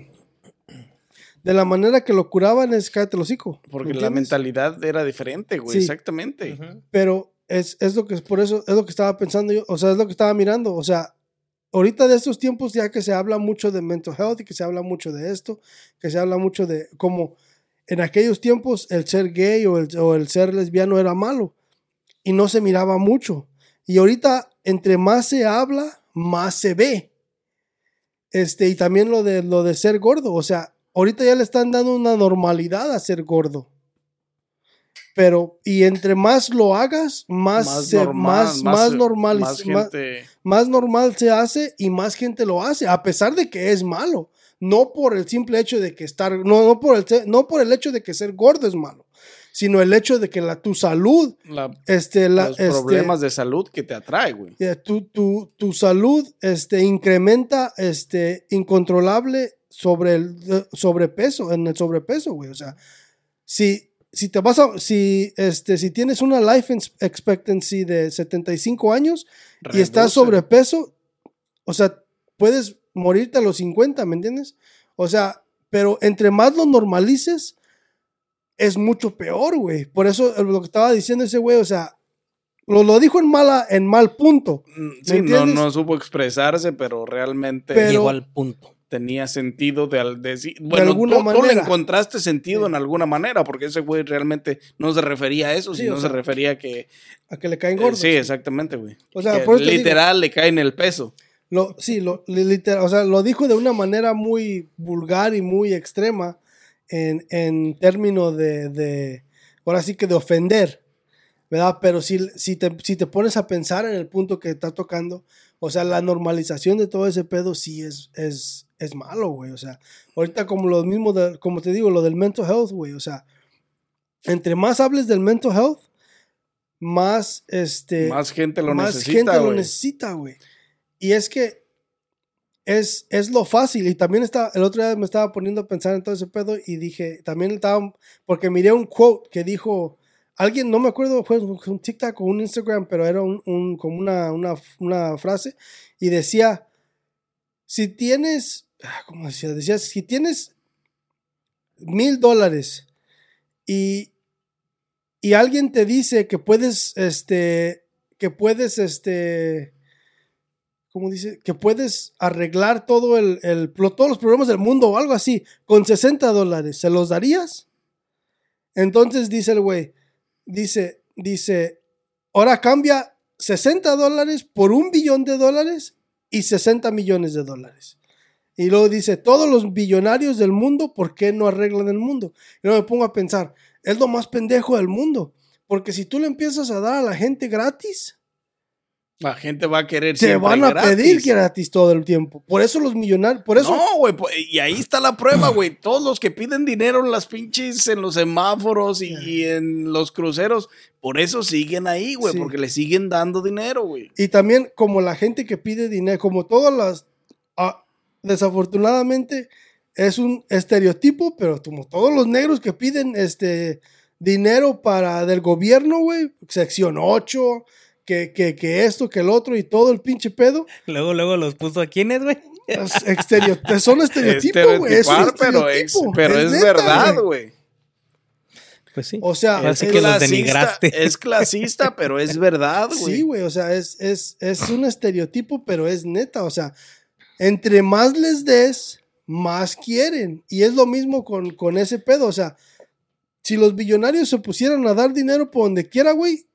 de la manera que lo curaban es cállate el hocico. ¿me
Porque la mentalidad era diferente, güey,
Sí.
exactamente.
Pero es, es lo que, por eso, es lo que estaba pensando yo, o sea, es lo que estaba mirando, o sea, ahorita de estos tiempos ya que se habla mucho de mental health y que se habla mucho de esto, que se habla mucho de como en aquellos tiempos el ser gay o el, o el ser lesbiano era malo y no se miraba mucho. Y ahorita entre más se habla, más se ve. Este, y también lo de, lo de ser gordo, o sea, ahorita ya le están dando una normalidad a ser gordo. Pero, y entre más lo hagas, más, se- más, más, normal,
Más
más-
gente...
más normal se hace y más gente lo hace, a pesar de que es malo. No por el simple hecho de que estar, no, no, por, el, no por el hecho de que ser gordo es malo, sino el hecho de que la, tu salud,
La-
este, la,
los
este,
problemas de salud que te atrae, güey.
eh, tu, tu, tu salud este, incrementa este, incontrolable sobre el eh, sobrepeso, en el sobrepeso, güey. O sea, si, si te vas a, si, este, si tienes una life expectancy de 75 años y estás sobrepeso, o sea, puedes morirte a los 50, ¿me entiendes? O sea, pero entre más lo normalices, es mucho peor, güey. Por eso eh, lo que estaba diciendo ese güey, o sea, lo, lo dijo en mala, en mal punto.
Mm,
¿Me
Sí, no, no supo expresarse, pero realmente
Pero-
Llegó al punto.
tenía sentido de, al- decir. Bueno,
alguna
tú, tú le
manera.
encontraste sentido
Sí.
en alguna manera, porque ese güey realmente no se refería a eso,
Sí,
sino
o
se refería a que.
A que le caen
eh,
gordos.
sí, exactamente, güey.
O sea, por te digo-
literal le cae en el peso.
Lo, sí, lo, li- literal, o sea, lo dijo de una manera muy vulgar y muy extrema en, en términos de, de, ahora sí que de ofender, ¿verdad? Pero si, si, te, si te pones a pensar en el punto que está tocando, o sea, la normalización de todo ese pedo sí es, es, es malo, güey. O sea, ahorita como lo mismo, de- como te digo, lo del mental health, güey. O sea, entre más hables del mental health, más, este
Más gente lo
más
necesita.
gente lo
güey.
necesita, güey. Y es que es, es lo fácil. Y también está, el otro día me estaba poniendo a pensar en todo ese pedo y dije, también estaba, porque miré un quote que dijo, alguien, no me acuerdo, fue un TikTok o un Instagram, pero era un, como una, una, una frase y decía, si tienes, ah, ¿cómo decía? Decía, si tienes mil dólares y, y alguien te dice que puedes, este, que puedes, este, ¿cómo dice? Que puedes arreglar todo el, el- todos los problemas del mundo o algo así con 60 dólares, ¿se los darías? Entonces dice el güey, dice, dice, ahora cambia 60 dólares por un billón de dólares y 60 millones de dólares. Y luego dice, todos los billonarios del mundo, ¿por qué no arreglan el mundo? Y luego me pongo a pensar, es lo más pendejo del mundo. Porque si tú le empiezas a dar a la gente gratis,
La gente va a querer
te van a
gratis.
pedir gratis todo el tiempo. Por eso los millonarios, por eso...
No, güey, pues, y ahí está la prueba, güey. Todos los que piden dinero en las pinches, en los semáforos y, y en los cruceros, por eso siguen ahí, güey,
Sí.
porque le siguen dando dinero, güey.
Y también como la gente que pide dinero, como todas las... ah, desafortunadamente es un estereotipo, pero como todos los negros que piden este dinero para del gobierno, güey, sección 8, que, que, que esto, que el otro y todo el pinche pedo,
Luego, luego los puso a quiénes, güey.
estereo- son estereotipos, güey. Es
pero es,
estereotipo,
pero es,
neta,
verdad,
güey.
Pues sí.
O sea, es-
que los
clasista,
denigraste.
Es clasista, <laughs> pero es verdad, güey.
Sí, güey, o sea, es, es, es un estereotipo, pero es neta, o sea, entre más les des, más quieren. Y es lo mismo con, con ese pedo, o sea, si los billonarios se pusieran a dar dinero por donde quiera, güey,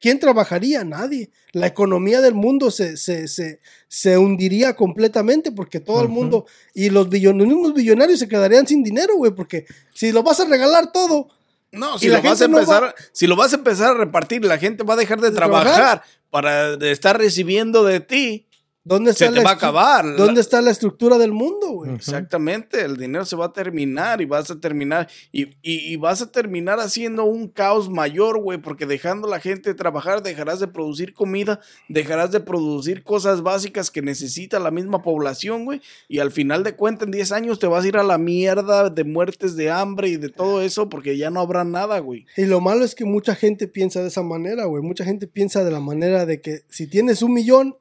¿quién trabajaría? Nadie. La economía del mundo se, se, se, se hundiría completamente porque todo el mundo y los, billon- los mismos billonarios se quedarían sin dinero, güey, porque si lo vas a regalar todo,
No, si lo vas a
no
empezar,
va-
si lo vas a empezar a repartir, la gente va a dejar de,
¿De
trabajar,
trabajar?
para estar recibiendo de ti.
¿Dónde está
Se te
la
va a acabar. La-
¿Dónde está la estructura del mundo, güey?
Exactamente, el dinero se va a terminar y vas a terminar y, y- y vas a terminar haciendo un caos mayor, güey, porque dejando a la gente trabajar, dejarás de producir comida, dejarás de producir cosas básicas que necesita la misma población, güey, y al final de cuentas en 10 años te vas a ir a la mierda de muertes de hambre y de todo eso porque ya no habrá nada, güey.
Y lo malo es que mucha gente piensa de esa manera, güey. Mucha gente piensa de la manera de que si tienes un millón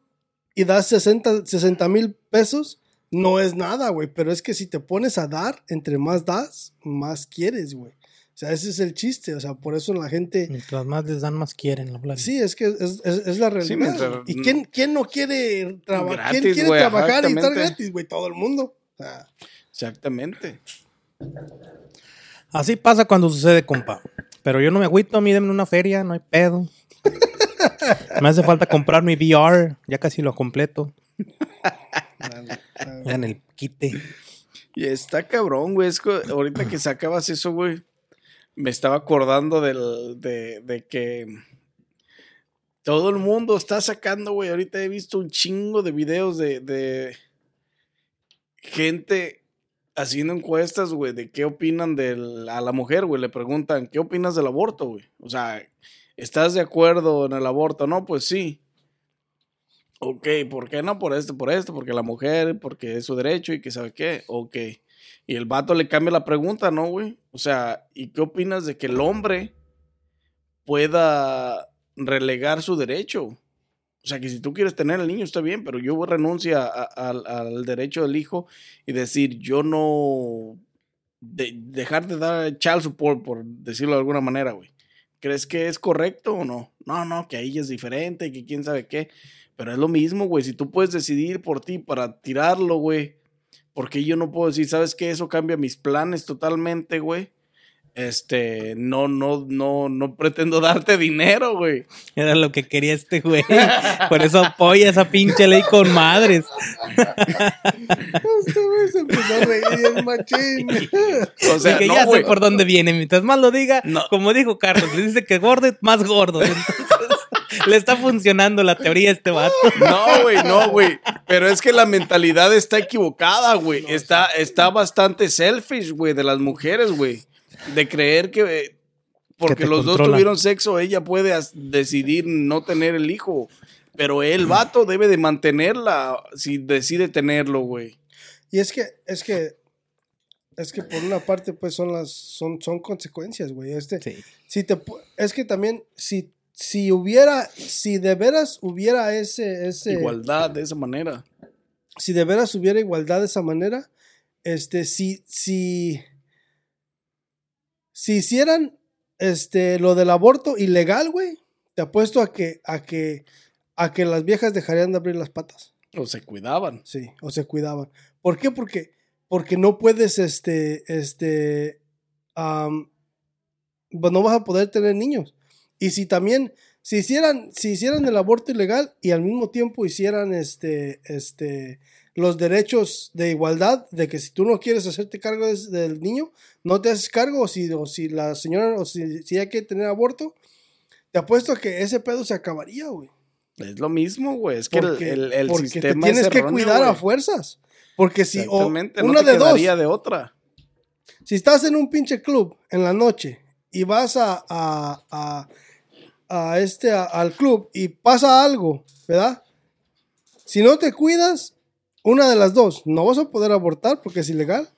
y das 60 mil pesos, no es nada, güey. Pero es que si te pones a dar, entre más das, más quieres, güey. O sea, ese es el chiste. O sea, por eso la gente...
Mientras más les dan, más quieren la plata.
Sí, es que es, es- es la realidad.
mientras-
güey. ¿Y quién, quién no quiere trabajar? ¿Quién quiere trabajar y estar gratis, güey? Todo el mundo. O sea,
Exactamente.
Así pasa cuando sucede, compa. Pero yo no me agüito, a mí denme una feria, no hay pedo. Me hace falta comprar mi VR, ya casi lo completo. En el quite.
Y está cabrón, güey. Es que ahorita que sacabas eso, güey, me estaba acordando del, de, de que todo el mundo está sacando, güey. Ahorita he visto un chingo de videos de, de gente haciendo encuestas, güey, de qué opinan del, a la mujer, güey. Le preguntan, ¿qué opinas del aborto, güey? O sea, ¿estás de acuerdo en el aborto? No, pues sí. Ok, ¿por qué no? Por esto, por esto, porque la mujer, porque es su derecho y que sabe qué. Ok. Y el vato le cambia la pregunta, ¿no, güey? O sea, ¿y qué opinas de que el hombre pueda relegar su derecho? O sea, que si tú quieres tener el niño está bien, pero yo al- al derecho del hijo y decir, yo no... de- dejar de dar child support, por decirlo de alguna manera, güey. ¿Crees que es correcto o no? No, no, que ahí es diferente, que quién sabe qué. Pero es lo mismo, güey. Si tú puedes decidir por ti para tirarlo, güey. Porque yo no puedo decir, ¿sabes qué? Eso cambia mis planes totalmente, güey. Este, no, no, no, no pretendo <laughs> darte dinero, güey.
Era lo que quería este güey. Por eso apoya esa pinche ley con madres.
Este güey se empezó a reír el machín.
O sea,
Dije,
no,
ya
güey.
sé por dónde viene. Mientras más lo diga,
No.
como dijo Carlos, le dice que gordo, más gordo. Entonces, le está funcionando la teoría a este vato.
No, güey, no, güey. Pero es que la mentalidad está equivocada, güey. Está, está bastante selfish, güey, de las mujeres, güey. De creer que eh, porque los dos tuvieron sexo, ella puede decidir no tener el hijo. Pero el vato debe de mantenerla si decide tenerlo, güey.
Y es que, es que, es que por una parte, pues son las, son, son consecuencias, güey. Este,
Sí.
si te, es que también, si, si hubiera, si de veras hubiera ese, ese,
Igualdad de esa manera.
si de veras hubiera igualdad de esa manera, este, si, si, si hicieran, este, lo del aborto ilegal, güey, te apuesto a que, a que, a que las viejas dejarían de abrir las patas.
O se cuidaban.
Sí, o se cuidaban. ¿Por qué? Porque, porque no puedes, este, este, pues no vas a poder tener niños. Y si también, si hicieran, si hicieran el aborto ilegal y al mismo tiempo hicieran, este, este, los derechos de igualdad, de que si tú no quieres hacerte cargo des- del niño, no te haces cargo, o si, o si la señora, o si, si hay que tener aborto, te apuesto a que ese pedo se acabaría, güey.
Es lo mismo, güey. Es que
Porque,
el, el, el
porque
sistema
te tienes
es
que cuidar a fuerzas. Porque si, o
Exactamente, no
una
te
de dos,
de otra.
si estás en un pinche club en la noche y vas a, a, a, a este, al club y pasa algo, ¿verdad? Si no te cuidas, una de las dos, no vas a poder abortar porque es ilegal.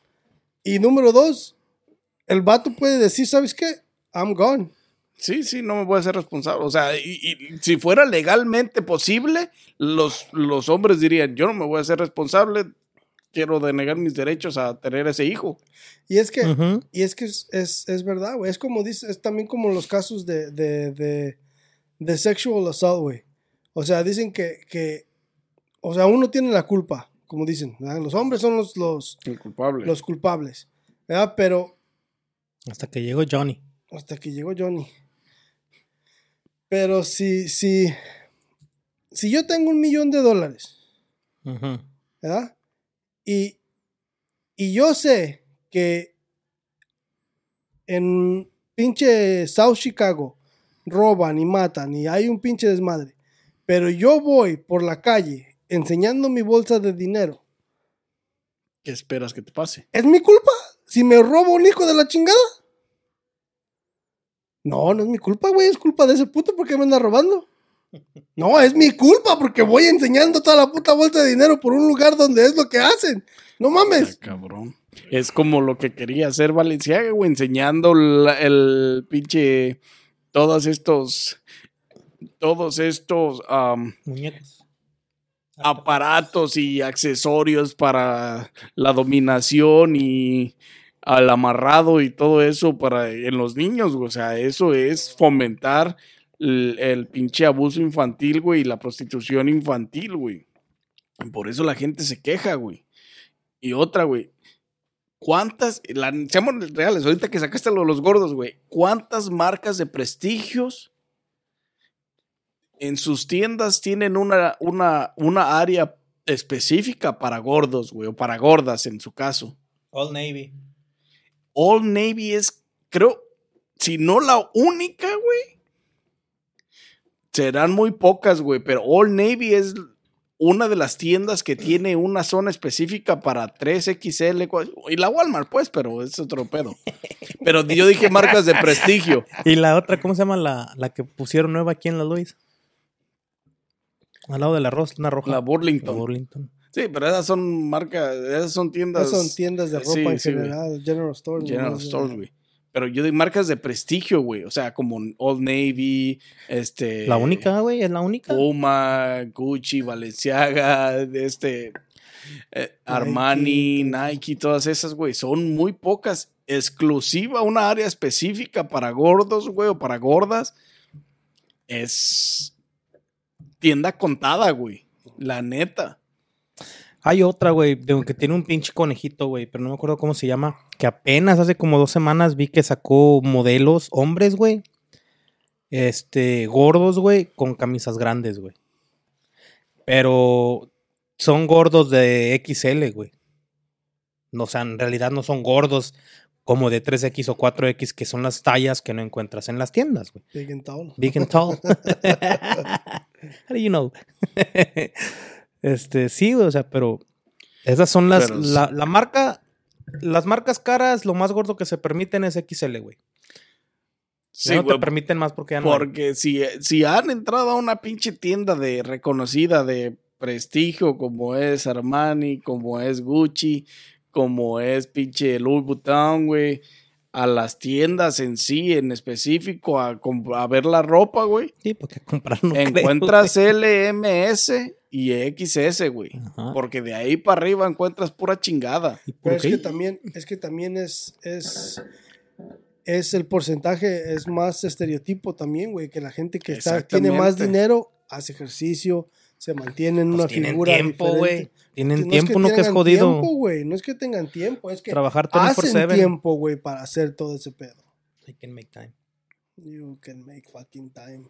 Y número dos, el vato puede decir, ¿sabes qué? I'm gone.
Sí, sí, no me voy a hacer responsable. O sea, y, y si fuera legalmente posible, los, los hombres dirían, yo no me voy a hacer responsable, quiero denegar mis derechos a tener ese hijo.
Y es que, y es que es, es, es verdad, güey. Es como dice, es también como los casos de, de, de, de sexual assault, güey. O sea, dicen que, que, o sea, uno tiene la culpa, como dicen, ¿verdad? Los hombres son los, los,
El culpable.
los culpables, ¿verdad? Pero
Hasta que llegó Johnny.
hasta que llegó Johnny. Pero si, si, si yo tengo un millón de dólares,
Ujú.
¿verdad? Y, y yo sé que en pinche South Chicago roban y matan y hay un pinche desmadre. Pero yo voy por la calle enseñando mi bolsa de dinero.
¿Qué esperas que te pase?
¿Es mi culpa si me robo un hijo de la chingada? No, no es mi culpa, güey. Es culpa de ese puto porque me anda robando. No, es mi culpa porque voy enseñando toda la puta bolsa de dinero por un lugar donde es lo que hacen. No mames.
Ah, cabrón. Es como lo que quería hacer Valenciaga, güey, enseñando la- el pinche. Todos estos. Todos estos am,
Muñecos.
Aparatos y accesorios para la dominación y al amarrado y todo eso para en los niños, güey. O sea, eso es fomentar el, pinche abuso infantil, güey, y la prostitución infantil, güey. Por eso la gente se queja, güey. Y otra, güey. ¿Cuántas, la, seamos reales, ahorita que sacaste lo de los gordos, güey, cuántas marcas de prestigios en sus tiendas tienen una, una, una área específica para gordos, güey, o para gordas en su caso?
Old Navy.
Old Navy es, creo, si no la única, güey. Serán muy pocas, güey, pero Old Navy es una de las tiendas que tiene una zona específica para 3XL cua- y la Walmart, pues, pero es otro pedo. Pero yo dije marcas de prestigio. <laughs>
Y la otra, ¿cómo se llama la, la que pusieron nueva aquí en la Luis? Al lado de la rosa, una roja.
La Burlington.
La Burlington.
Sí, pero esas son marcas, esas son tiendas.
Esas son tiendas de ropa
Sí,
en
sí, güey.
general, General Stores.
General Stores, güey. Pero yo de marcas de prestigio, güey. O sea, como Old Navy, este.
La única, güey, es la única.
Puma, Gucci, Balenciaga, este. eh, Armani, Nike, todas esas, güey. Son muy pocas. Exclusiva, una área específica para gordos, güey, o para gordas. Es. Tienda contada, güey. La neta.
Hay otra, güey, de- que tiene un pinche conejito, güey, pero no me acuerdo cómo se llama. Que apenas hace como dos semanas vi que sacó modelos hombres, güey. Este, gordos, güey, con camisas grandes, güey. Pero son gordos de XL, güey. No, o sea, en realidad no son gordos como de 3X o 4X, que son las tallas que no encuentras en las tiendas, güey.
Big and tall.
Big and tall. <laughs> How do you know? <laughs> este, sí, o sea, pero esas son las.
Pero
la, la marca. Las marcas caras, lo más gordo que se permiten es XL, güey. Ya
Sí,
no te permiten más porque ya no. hay.
Porque si, si han entrado a una pinche tienda de reconocida de prestigio como es Armani, como es Gucci, como es pinche Louis Vuitton, güey, a las tiendas en sí, en específico, a, a ver la ropa, güey,
Sí, porque comprar no creo,
encuentras LMS y XS, güey.
Ajá.
Porque de ahí para arriba encuentras pura chingada.
¿Y por
Pero es que también, es que también es, es, es el porcentaje, es más estereotipo también, güey, que la gente que está, tiene más dinero, hace ejercicio, se mantiene en
Pues
una
tienen
figura
tiempo, güey. Tienen
No es
tiempo, no que es jodido.
tiempo, güey, no es que tengan tiempo, es que
Trabajar
hacen
24/7.
tiempo, güey, para hacer todo ese pedo.
I can make time.
You can make fucking time.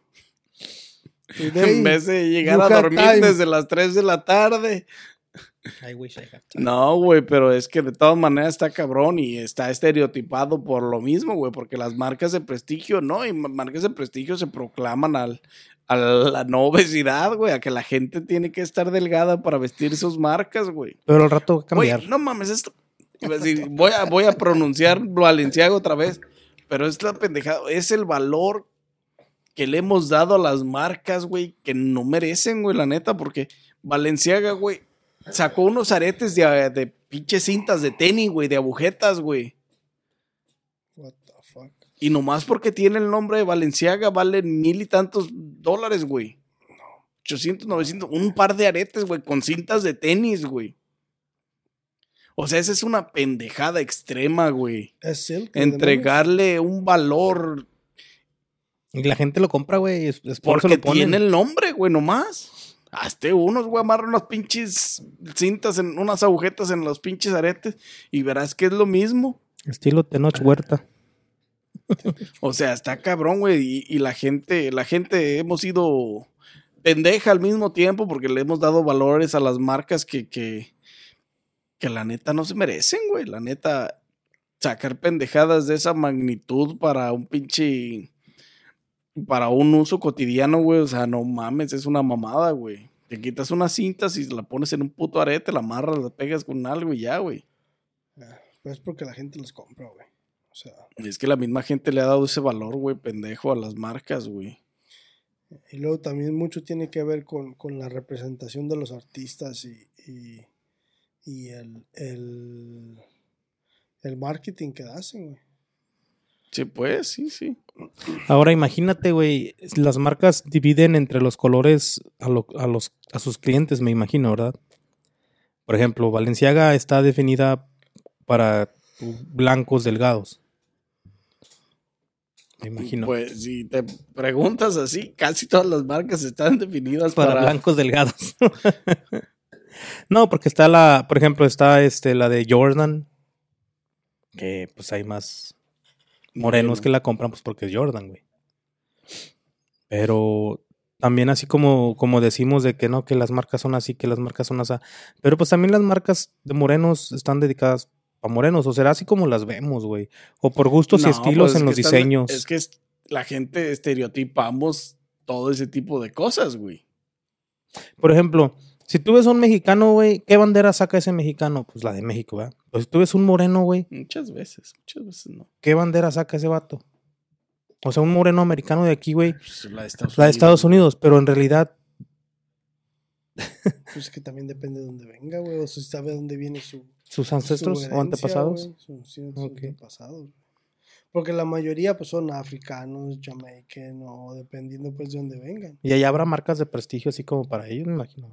<laughs>
en vez de llegar a dormir
time.
desde las 3 de la tarde.
I wish I had time.
No, güey, pero es que de todas maneras está cabrón y está estereotipado por lo mismo, güey, porque las marcas de prestigio, no, y ma- marcas de prestigio se proclaman al, a la no obesidad, güey, a que la gente tiene que estar delgada para vestir sus marcas, güey.
Pero al rato va a
Güey,
cambiar.
no mames, esto. iba a decir, voy, a, voy a pronunciar Valenciaga otra vez, pero es la pendejada, es el valor que le hemos dado a las marcas, güey, que no merecen, güey, la neta, porque Valenciaga, güey, sacó unos aretes de, de pinches cintas de tenis, güey, de agujetas, güey.
What the fuck?
Y nomás porque tiene el nombre de Valenciaga valen mil y tantos dólares, güey. 800, 900, un par de aretes, güey, con cintas de tenis, güey. O sea, esa es una pendejada extrema, güey.
Es silk.
Entregarle un valor
Y la gente lo compra, güey. Es, es por eso
porque
lo ponen.
tiene el nombre, güey, nomás. Hazte unos, güey, amarra unas pinches cintas, en unas agujetas en los pinches aretes y verás que es lo mismo.
Estilo Tenoch Huerta.
O sea, está cabrón, güey. Y, y la gente, la gente hemos sido pendeja al mismo tiempo porque le hemos dado valores a las marcas que, que, que la neta no se merecen, güey. La neta, sacar pendejadas de esa magnitud para un pinche. Para un uso cotidiano, güey. O sea, no mames, es una mamada, güey. Te quitas unas cintas y la pones en un puto arete, la amarras, la pegas con algo y ya, güey.
Pues es porque la gente los compra, güey. O sea,
Y Es que la misma gente le ha dado ese valor, güey, pendejo a las marcas, güey.
y luego también mucho tiene que ver con, con la representación de los artistas y, y, y el, el, el marketing que hacen, güey.
Sí, pues, sí, sí.
Ahora imagínate, güey, las marcas dividen entre los colores a, lo- a los, a sus clientes, me imagino, ¿verdad? Por ejemplo, Valenciaga está definida para blancos delgados. Me imagino.
Pues si te preguntas así, casi todas las marcas están definidas
para,
para,
blancos delgados. <laughs> no, porque está la, por ejemplo, está este la de Jordan, que pues hay más morenos que la compran pues porque es Jordan, güey. Pero también así como, como decimos de que no, que las marcas son así, que las marcas son así. Pero pues también las marcas de morenos están dedicadas a morenos, o será así como las vemos, güey. O por gustos
No,
y estilos
pues,
en los
están-
diseños.
es que la gente estereotipamos todo ese tipo de cosas, güey.
Por ejemplo, Si tú ves a un mexicano, güey, ¿qué bandera saca ese mexicano? Pues la de México, ¿verdad? Pues si tú ves un moreno, güey,
Muchas veces, muchas veces no.
¿qué bandera saca ese vato? O sea, un moreno americano de aquí, güey,
Pues la de Estados
la de
Unidos.
Estados Unidos, pero en realidad, <laughs>
Pues que también depende de dónde venga, güey. O si sabe dónde viene su.
sus
su
ancestros
herencia,
o antepasados.
güey, su- antepasados. Porque la mayoría pues son africanos, jamaicanos, dependiendo pues de dónde vengan.
Y allá habrá marcas de prestigio así como para ellos, me imagino.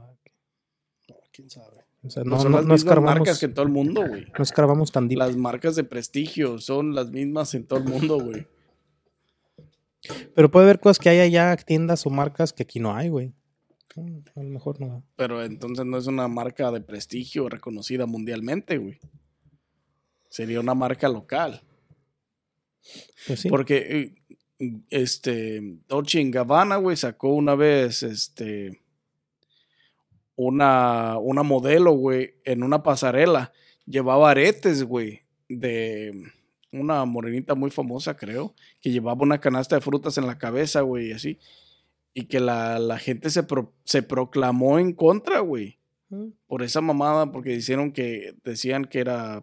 Quién sabe.
O sea,
No,
no,
son
no,
las mismas
escarbamos,
marcas que en todo el mundo, güey.
no escarbamos tan deep.
Las marcas de prestigio son las mismas en todo el mundo, güey.
Pero puede haber cosas que hay allá, tiendas o marcas que aquí no hay, güey. A lo mejor no.
Pero entonces no es una marca de prestigio reconocida mundialmente, güey. Sería una marca local.
Pues sí.
Porque eh, este Dolce Gabbana, güey, sacó una vez este una, una modelo, güey, en una pasarela. Llevaba aretes, güey, de una morenita muy famosa, creo, que llevaba una canasta de frutas en la cabeza, güey, y así. Y que la, la gente se, pro- se proclamó en contra, güey por esa mamada, porque dijeron que decían que era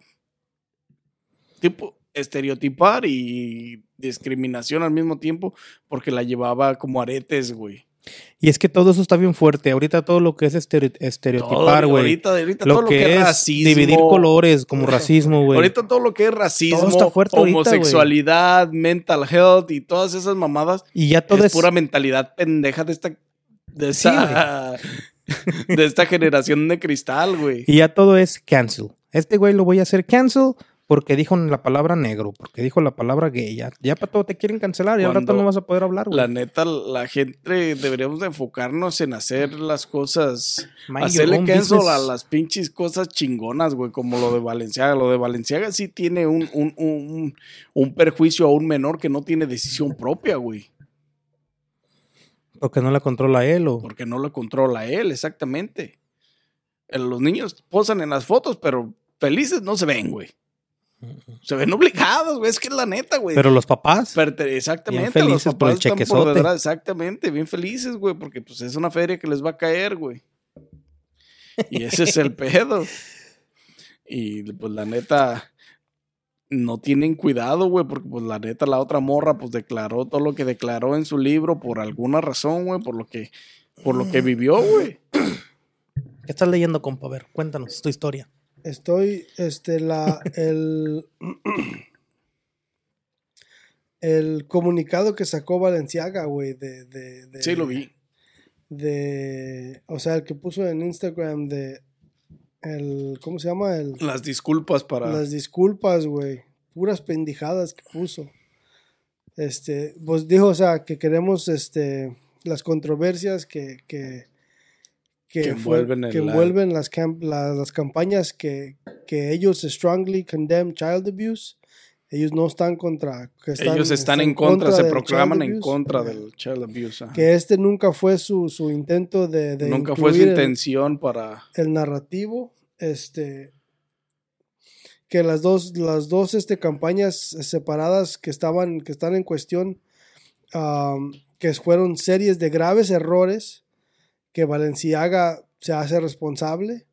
tipo estereotipar y discriminación al mismo tiempo, porque la llevaba como aretes, güey.
Y es que todo eso está bien fuerte. Ahorita todo lo que es estere- estereotipar, güey.
Ahorita, ahorita
Lo,
todo lo
que,
que es racismo.
dividir colores como racismo, güey.
Ahorita todo lo que es racismo,
Todo está fuerte ahorita,
homosexualidad, mental health y todas esas mamadas
Y ya todo
es,
es,
pura mentalidad pendeja de esta de esta, <laughs> de esta generación de cristal, güey.
y ya todo es cancel. Este güey lo voy a hacer cancel porque dijo la palabra negro, porque dijo la palabra gay. Ya, ya para todo te quieren cancelar y al rato
Cuando
no vas a poder hablar, güey.
La neta, la gente deberíamos de enfocarnos en hacer las cosas, hacerle cancel a las pinches cosas chingonas, güey, como lo de Valenciaga. Lo de Valenciaga sí tiene un, un, un, un perjuicio a un menor que no tiene decisión propia, güey,
Porque no la controla él o...
porque no lo controla él, exactamente. Eh, Los niños posan en las fotos, pero felices no se ven, güey. Se ven obligados, güey, es que es la neta, güey.
Pero los papás...
Perte- exactamente,
Bien
los
felices por
papás
el
están por
chequezote.
detrás, exactamente, bien felices, güey, porque pues es una feria que les va a caer, güey. Y ese es el <laughs> pedo. Y pues la neta, no tienen cuidado, güey, porque pues la neta la otra morra pues declaró todo lo que declaró en su libro por alguna razón, güey, por lo que, por lo que vivió, güey.
¿Qué estás leyendo, compa? A ver, cuéntanos tu historia.
Estoy, este, la, el, el comunicado que sacó Valenciaga, güey, de, de, de-
Sí, lo vi.
De, o sea, el que puso en Instagram de, el, ¿cómo se llama? El,
Las disculpas para...
las disculpas, güey, puras pendejadas que puso. Este, pues dijo, o sea, que queremos, este, las controversias que, que, que,
Que envuelven el-
que envuelven las, cam- la- las campañas que, que ellos strongly condemn child abuse. Ellos no están contra. que
Ellos están, en contra, se proclaman en contra del child abuse. ajá.
Que este nunca fue su, su intento de, de
Nunca fue su
el-
intención para...
el narrativo, este, que las dos, las dos este, campañas separadas que estaban, que están en cuestión, que fueron series de graves errores, que Valenciaga se hace responsable.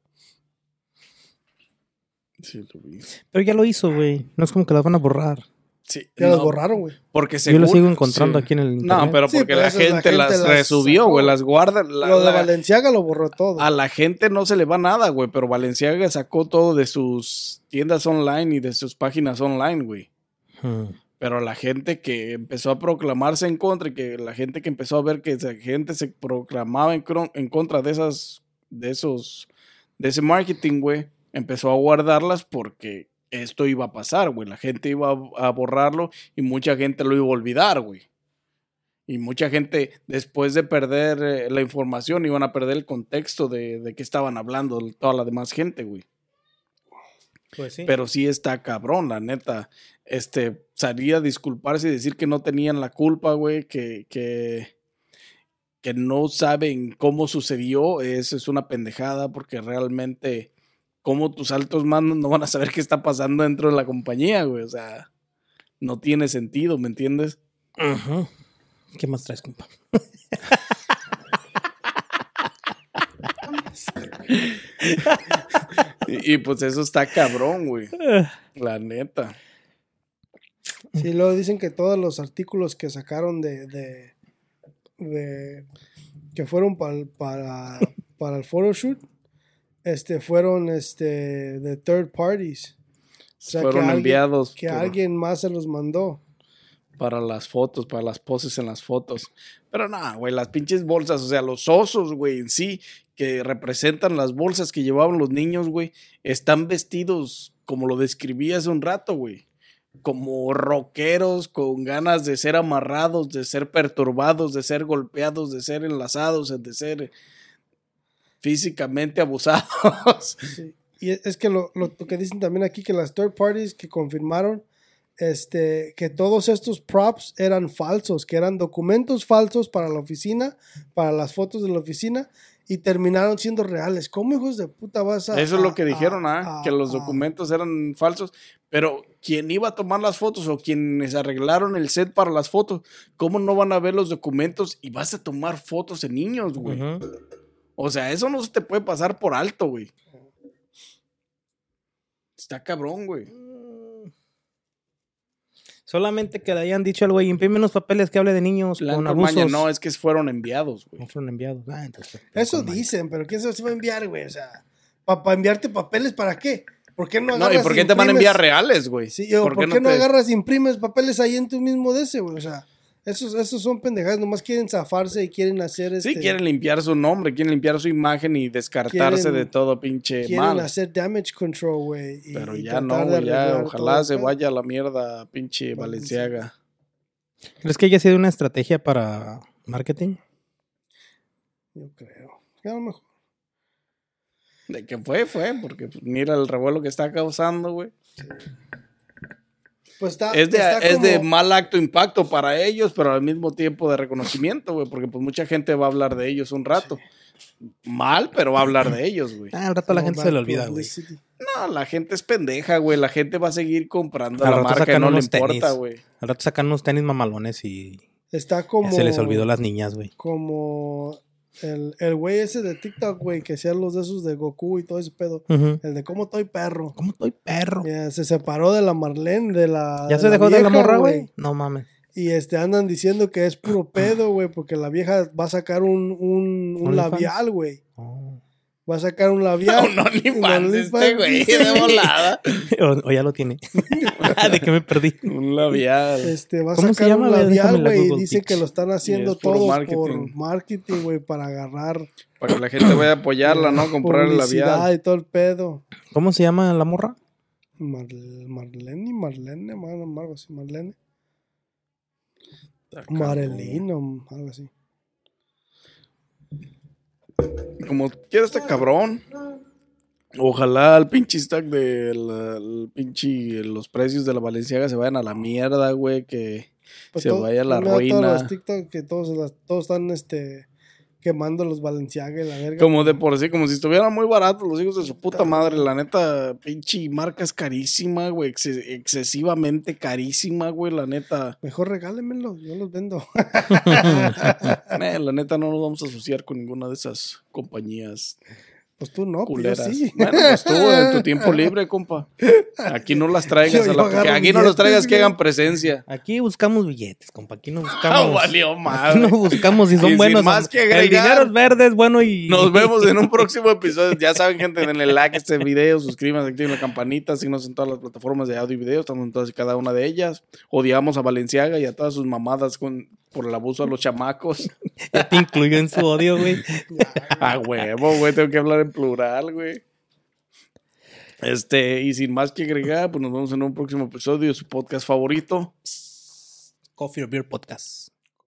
Sí, lo vi.
Pero ya lo hizo, güey. No es como que las van a borrar.
Sí,
Ya las
no,
borraron, güey.
Porque
Yo lo
según-
sigo encontrando
sí.
aquí en el
No,
internet.
pero
Sí,
porque
pero
la, gente las
las
resubió, güey, las guarda. la-
Lo de
la-
Valenciaga lo borró todo.
a la gente no se le va nada, güey, pero Valenciaga sacó todo de sus tiendas online y de sus páginas online, güey.
Hmm.
Pero la gente que empezó a proclamarse en contra y que la gente que empezó a ver que esa gente se proclamaba en, en contra de esas, de esos, de ese marketing, güey, empezó a guardarlas porque esto iba a pasar, güey. La gente iba a, a borrarlo y mucha gente lo iba a olvidar, güey. Y mucha gente, después de perder eh, la información, iban a perder el contexto de, de qué estaban hablando toda la demás gente, güey.
Pues sí.
Pero sí está cabrón, la neta. Este, salir a disculparse y decir que no tenían la culpa, güey, que, que, que no saben cómo sucedió, eso es una pendejada porque realmente, como tus altos mandos no van a saber qué está pasando dentro de la compañía, güey? O sea, no tiene sentido, ¿me entiendes?
Ujú. ¿Qué más traes, compa? <laughs>
y, y, pues eso está cabrón, güey. La neta.
Sí, luego dicen que todos los artículos que sacaron de, de, de que fueron para, para, para el photoshoot, este, fueron este, de third parties. O sea,
Fueron
que alguien-
enviados
Que
por-
alguien más se los mandó.
para las fotos, para las poses en las fotos. Pero nada, güey, las pinches bolsas, o sea, los osos, güey, en sí, que representan las bolsas que llevaban los niños, güey, están vestidos como lo describí hace un rato, güey. Como rockeros con ganas de ser amarrados, de ser perturbados, de ser golpeados, de ser enlazados, de ser físicamente <laughs> abusados.
Sí. Y es es que lo, lo- que dicen también aquí, que las third parties que confirmaron este, que todos estos props eran falsos, que eran documentos falsos para la oficina, para las fotos de la oficina, y terminaron siendo reales. ¿Cómo hijos de puta vas a...?
Eso es lo que dijeron,
a-
¿ah?
a-
que los documentos eran falsos. Pero quien iba a tomar las fotos o quienes arreglaron el set para las fotos, ¿cómo no van a ver los documentos y vas a tomar fotos de niños, güey? O sea, eso no se te puede pasar por alto, güey. Está cabrón, güey.
Solamente que le hayan dicho al güey, imprime unos papeles que hable de niños con
Blanco
abusos.
Maña, no, es que fueron enviados, güey.
No fueron enviados. Ah, entonces,
Eso dicen, pero ¿quién se los va a enviar, güey? O sea, ¿para enviarte papeles para qué? ¿Por qué no
No,
agarras
¿y por qué te van a
imprimes-
enviar reales, güey?
Sí, ¿por, qué no,
te-
agarras e imprimes papeles ahí en tu mismo DC, güey? O sea, esos, esos son pendejadas, nomás quieren zafarse y quieren hacer este...
Sí, quieren limpiar su nombre, quieren limpiar su imagen y descartarse
Quieren-
de todo pinche
quieren
mal.
hacer damage control, güey. y-
Pero
y
ya no, güey, ya ojalá se vaya a la mierda, pinche
Valenciaga.
Valenciaga.
¿Crees que haya sido una estrategia para marketing?
Yo creo. A lo mejor.
De que fue, fue, porque pues, mira el revuelo que está causando, güey.
Pues está,
Es de,
está
es de mal acto impacto para ellos, pero al mismo tiempo de reconocimiento, güey, porque pues mucha gente va a hablar de ellos un rato. Mal, pero va a hablar de ellos, güey.
Ah, al rato a la gente se le olvida, güey.
No, la gente es pendeja, güey. La gente va a seguir comprando
Al
la marca no le importa, güey.
Al rato sacan unos tenis mamalones y
Está
ya
como...
se les olvidó las niñas, güey.
Como el, el güey ese de TikTok, güey, que hacía los de esos de Goku y todo ese pedo. El de cómo estoy perro.
¿Cómo estoy perro?
Se separó de la Marlene, de la...
¿Ya se dejó de la morra, güey? No mames.
Y este andan diciendo que es puro <clears throat> pedo, güey, porque la vieja va a sacar un, un, un labial, güey.
Oh.
Va a sacar un labial.
No, <laughs> ni
Un
fans este
OnlyFans,
güey, de volada. <laughs>
O, o ya lo tiene. <laughs> ¿De qué me perdí?
Un labial.
Este, va a
¿Cómo se
sacar
llama,
un labial, güey, y dice
Pitch.
que lo están haciendo
es marketing.
por marketing, güey, para agarrar
Para que la gente vaya a apoyarla, ¿no? Comprar el labial.
y todo el pedo.
¿Cómo se llama la morra?
Mar Marlene, Marlene, man, algo así, Marlene. Marelino, algo así.
Como quiera este cabrón. Ojalá el pinche stack de la- el pinche los precios de la Valenciaga se vayan a la mierda, güey, que
Pues
se
todo-
vaya a la
todos
ruina.
los TikTok que todos, todos están este, quemando los Balenciaga y la verga.
Como de por sí, como si estuvieran muy baratos los hijos de su puta madre. La neta, pinche marca es carísima, güey. exces- excesivamente carísima, güey. La neta.
Mejor regálenmelo, yo los vendo. <laughs>
eh, la neta no nos vamos a asociar con ninguna de esas compañías
Pues tú no, pues yo
culeras.
sí.
Bueno, pues tú en tu tiempo libre, compa. Aquí no las traigas
Yo-
a
yo
la que aquí no los traigas que hagan presencia.
Aquí buscamos billetes, compa. Aquí no
Ah,
buscamos. <laughs>
valió
Aquí
madre.
no buscamos si
Y
son
sin
buenos.
más que
El
agregar,
dinero es verde, es bueno y.
Nos vemos en un próximo <laughs> episodio. Ya saben, gente, denle like a este video, suscríbanse, activen la campanita, síguenos en todas las plataformas de audio y video, estamos en todas y cada una de ellas. Odiamos a Valenciaga y a todas sus mamadas con, por el abuso a los chamacos.
Ya te incluyo en su odio, güey. <laughs>
A huevo, güey, tengo que hablar en plural, güey. Este, y sin más que agregar, pues nos vemos en un próximo episodio su podcast favorito.
Coffee or Beer Podcast.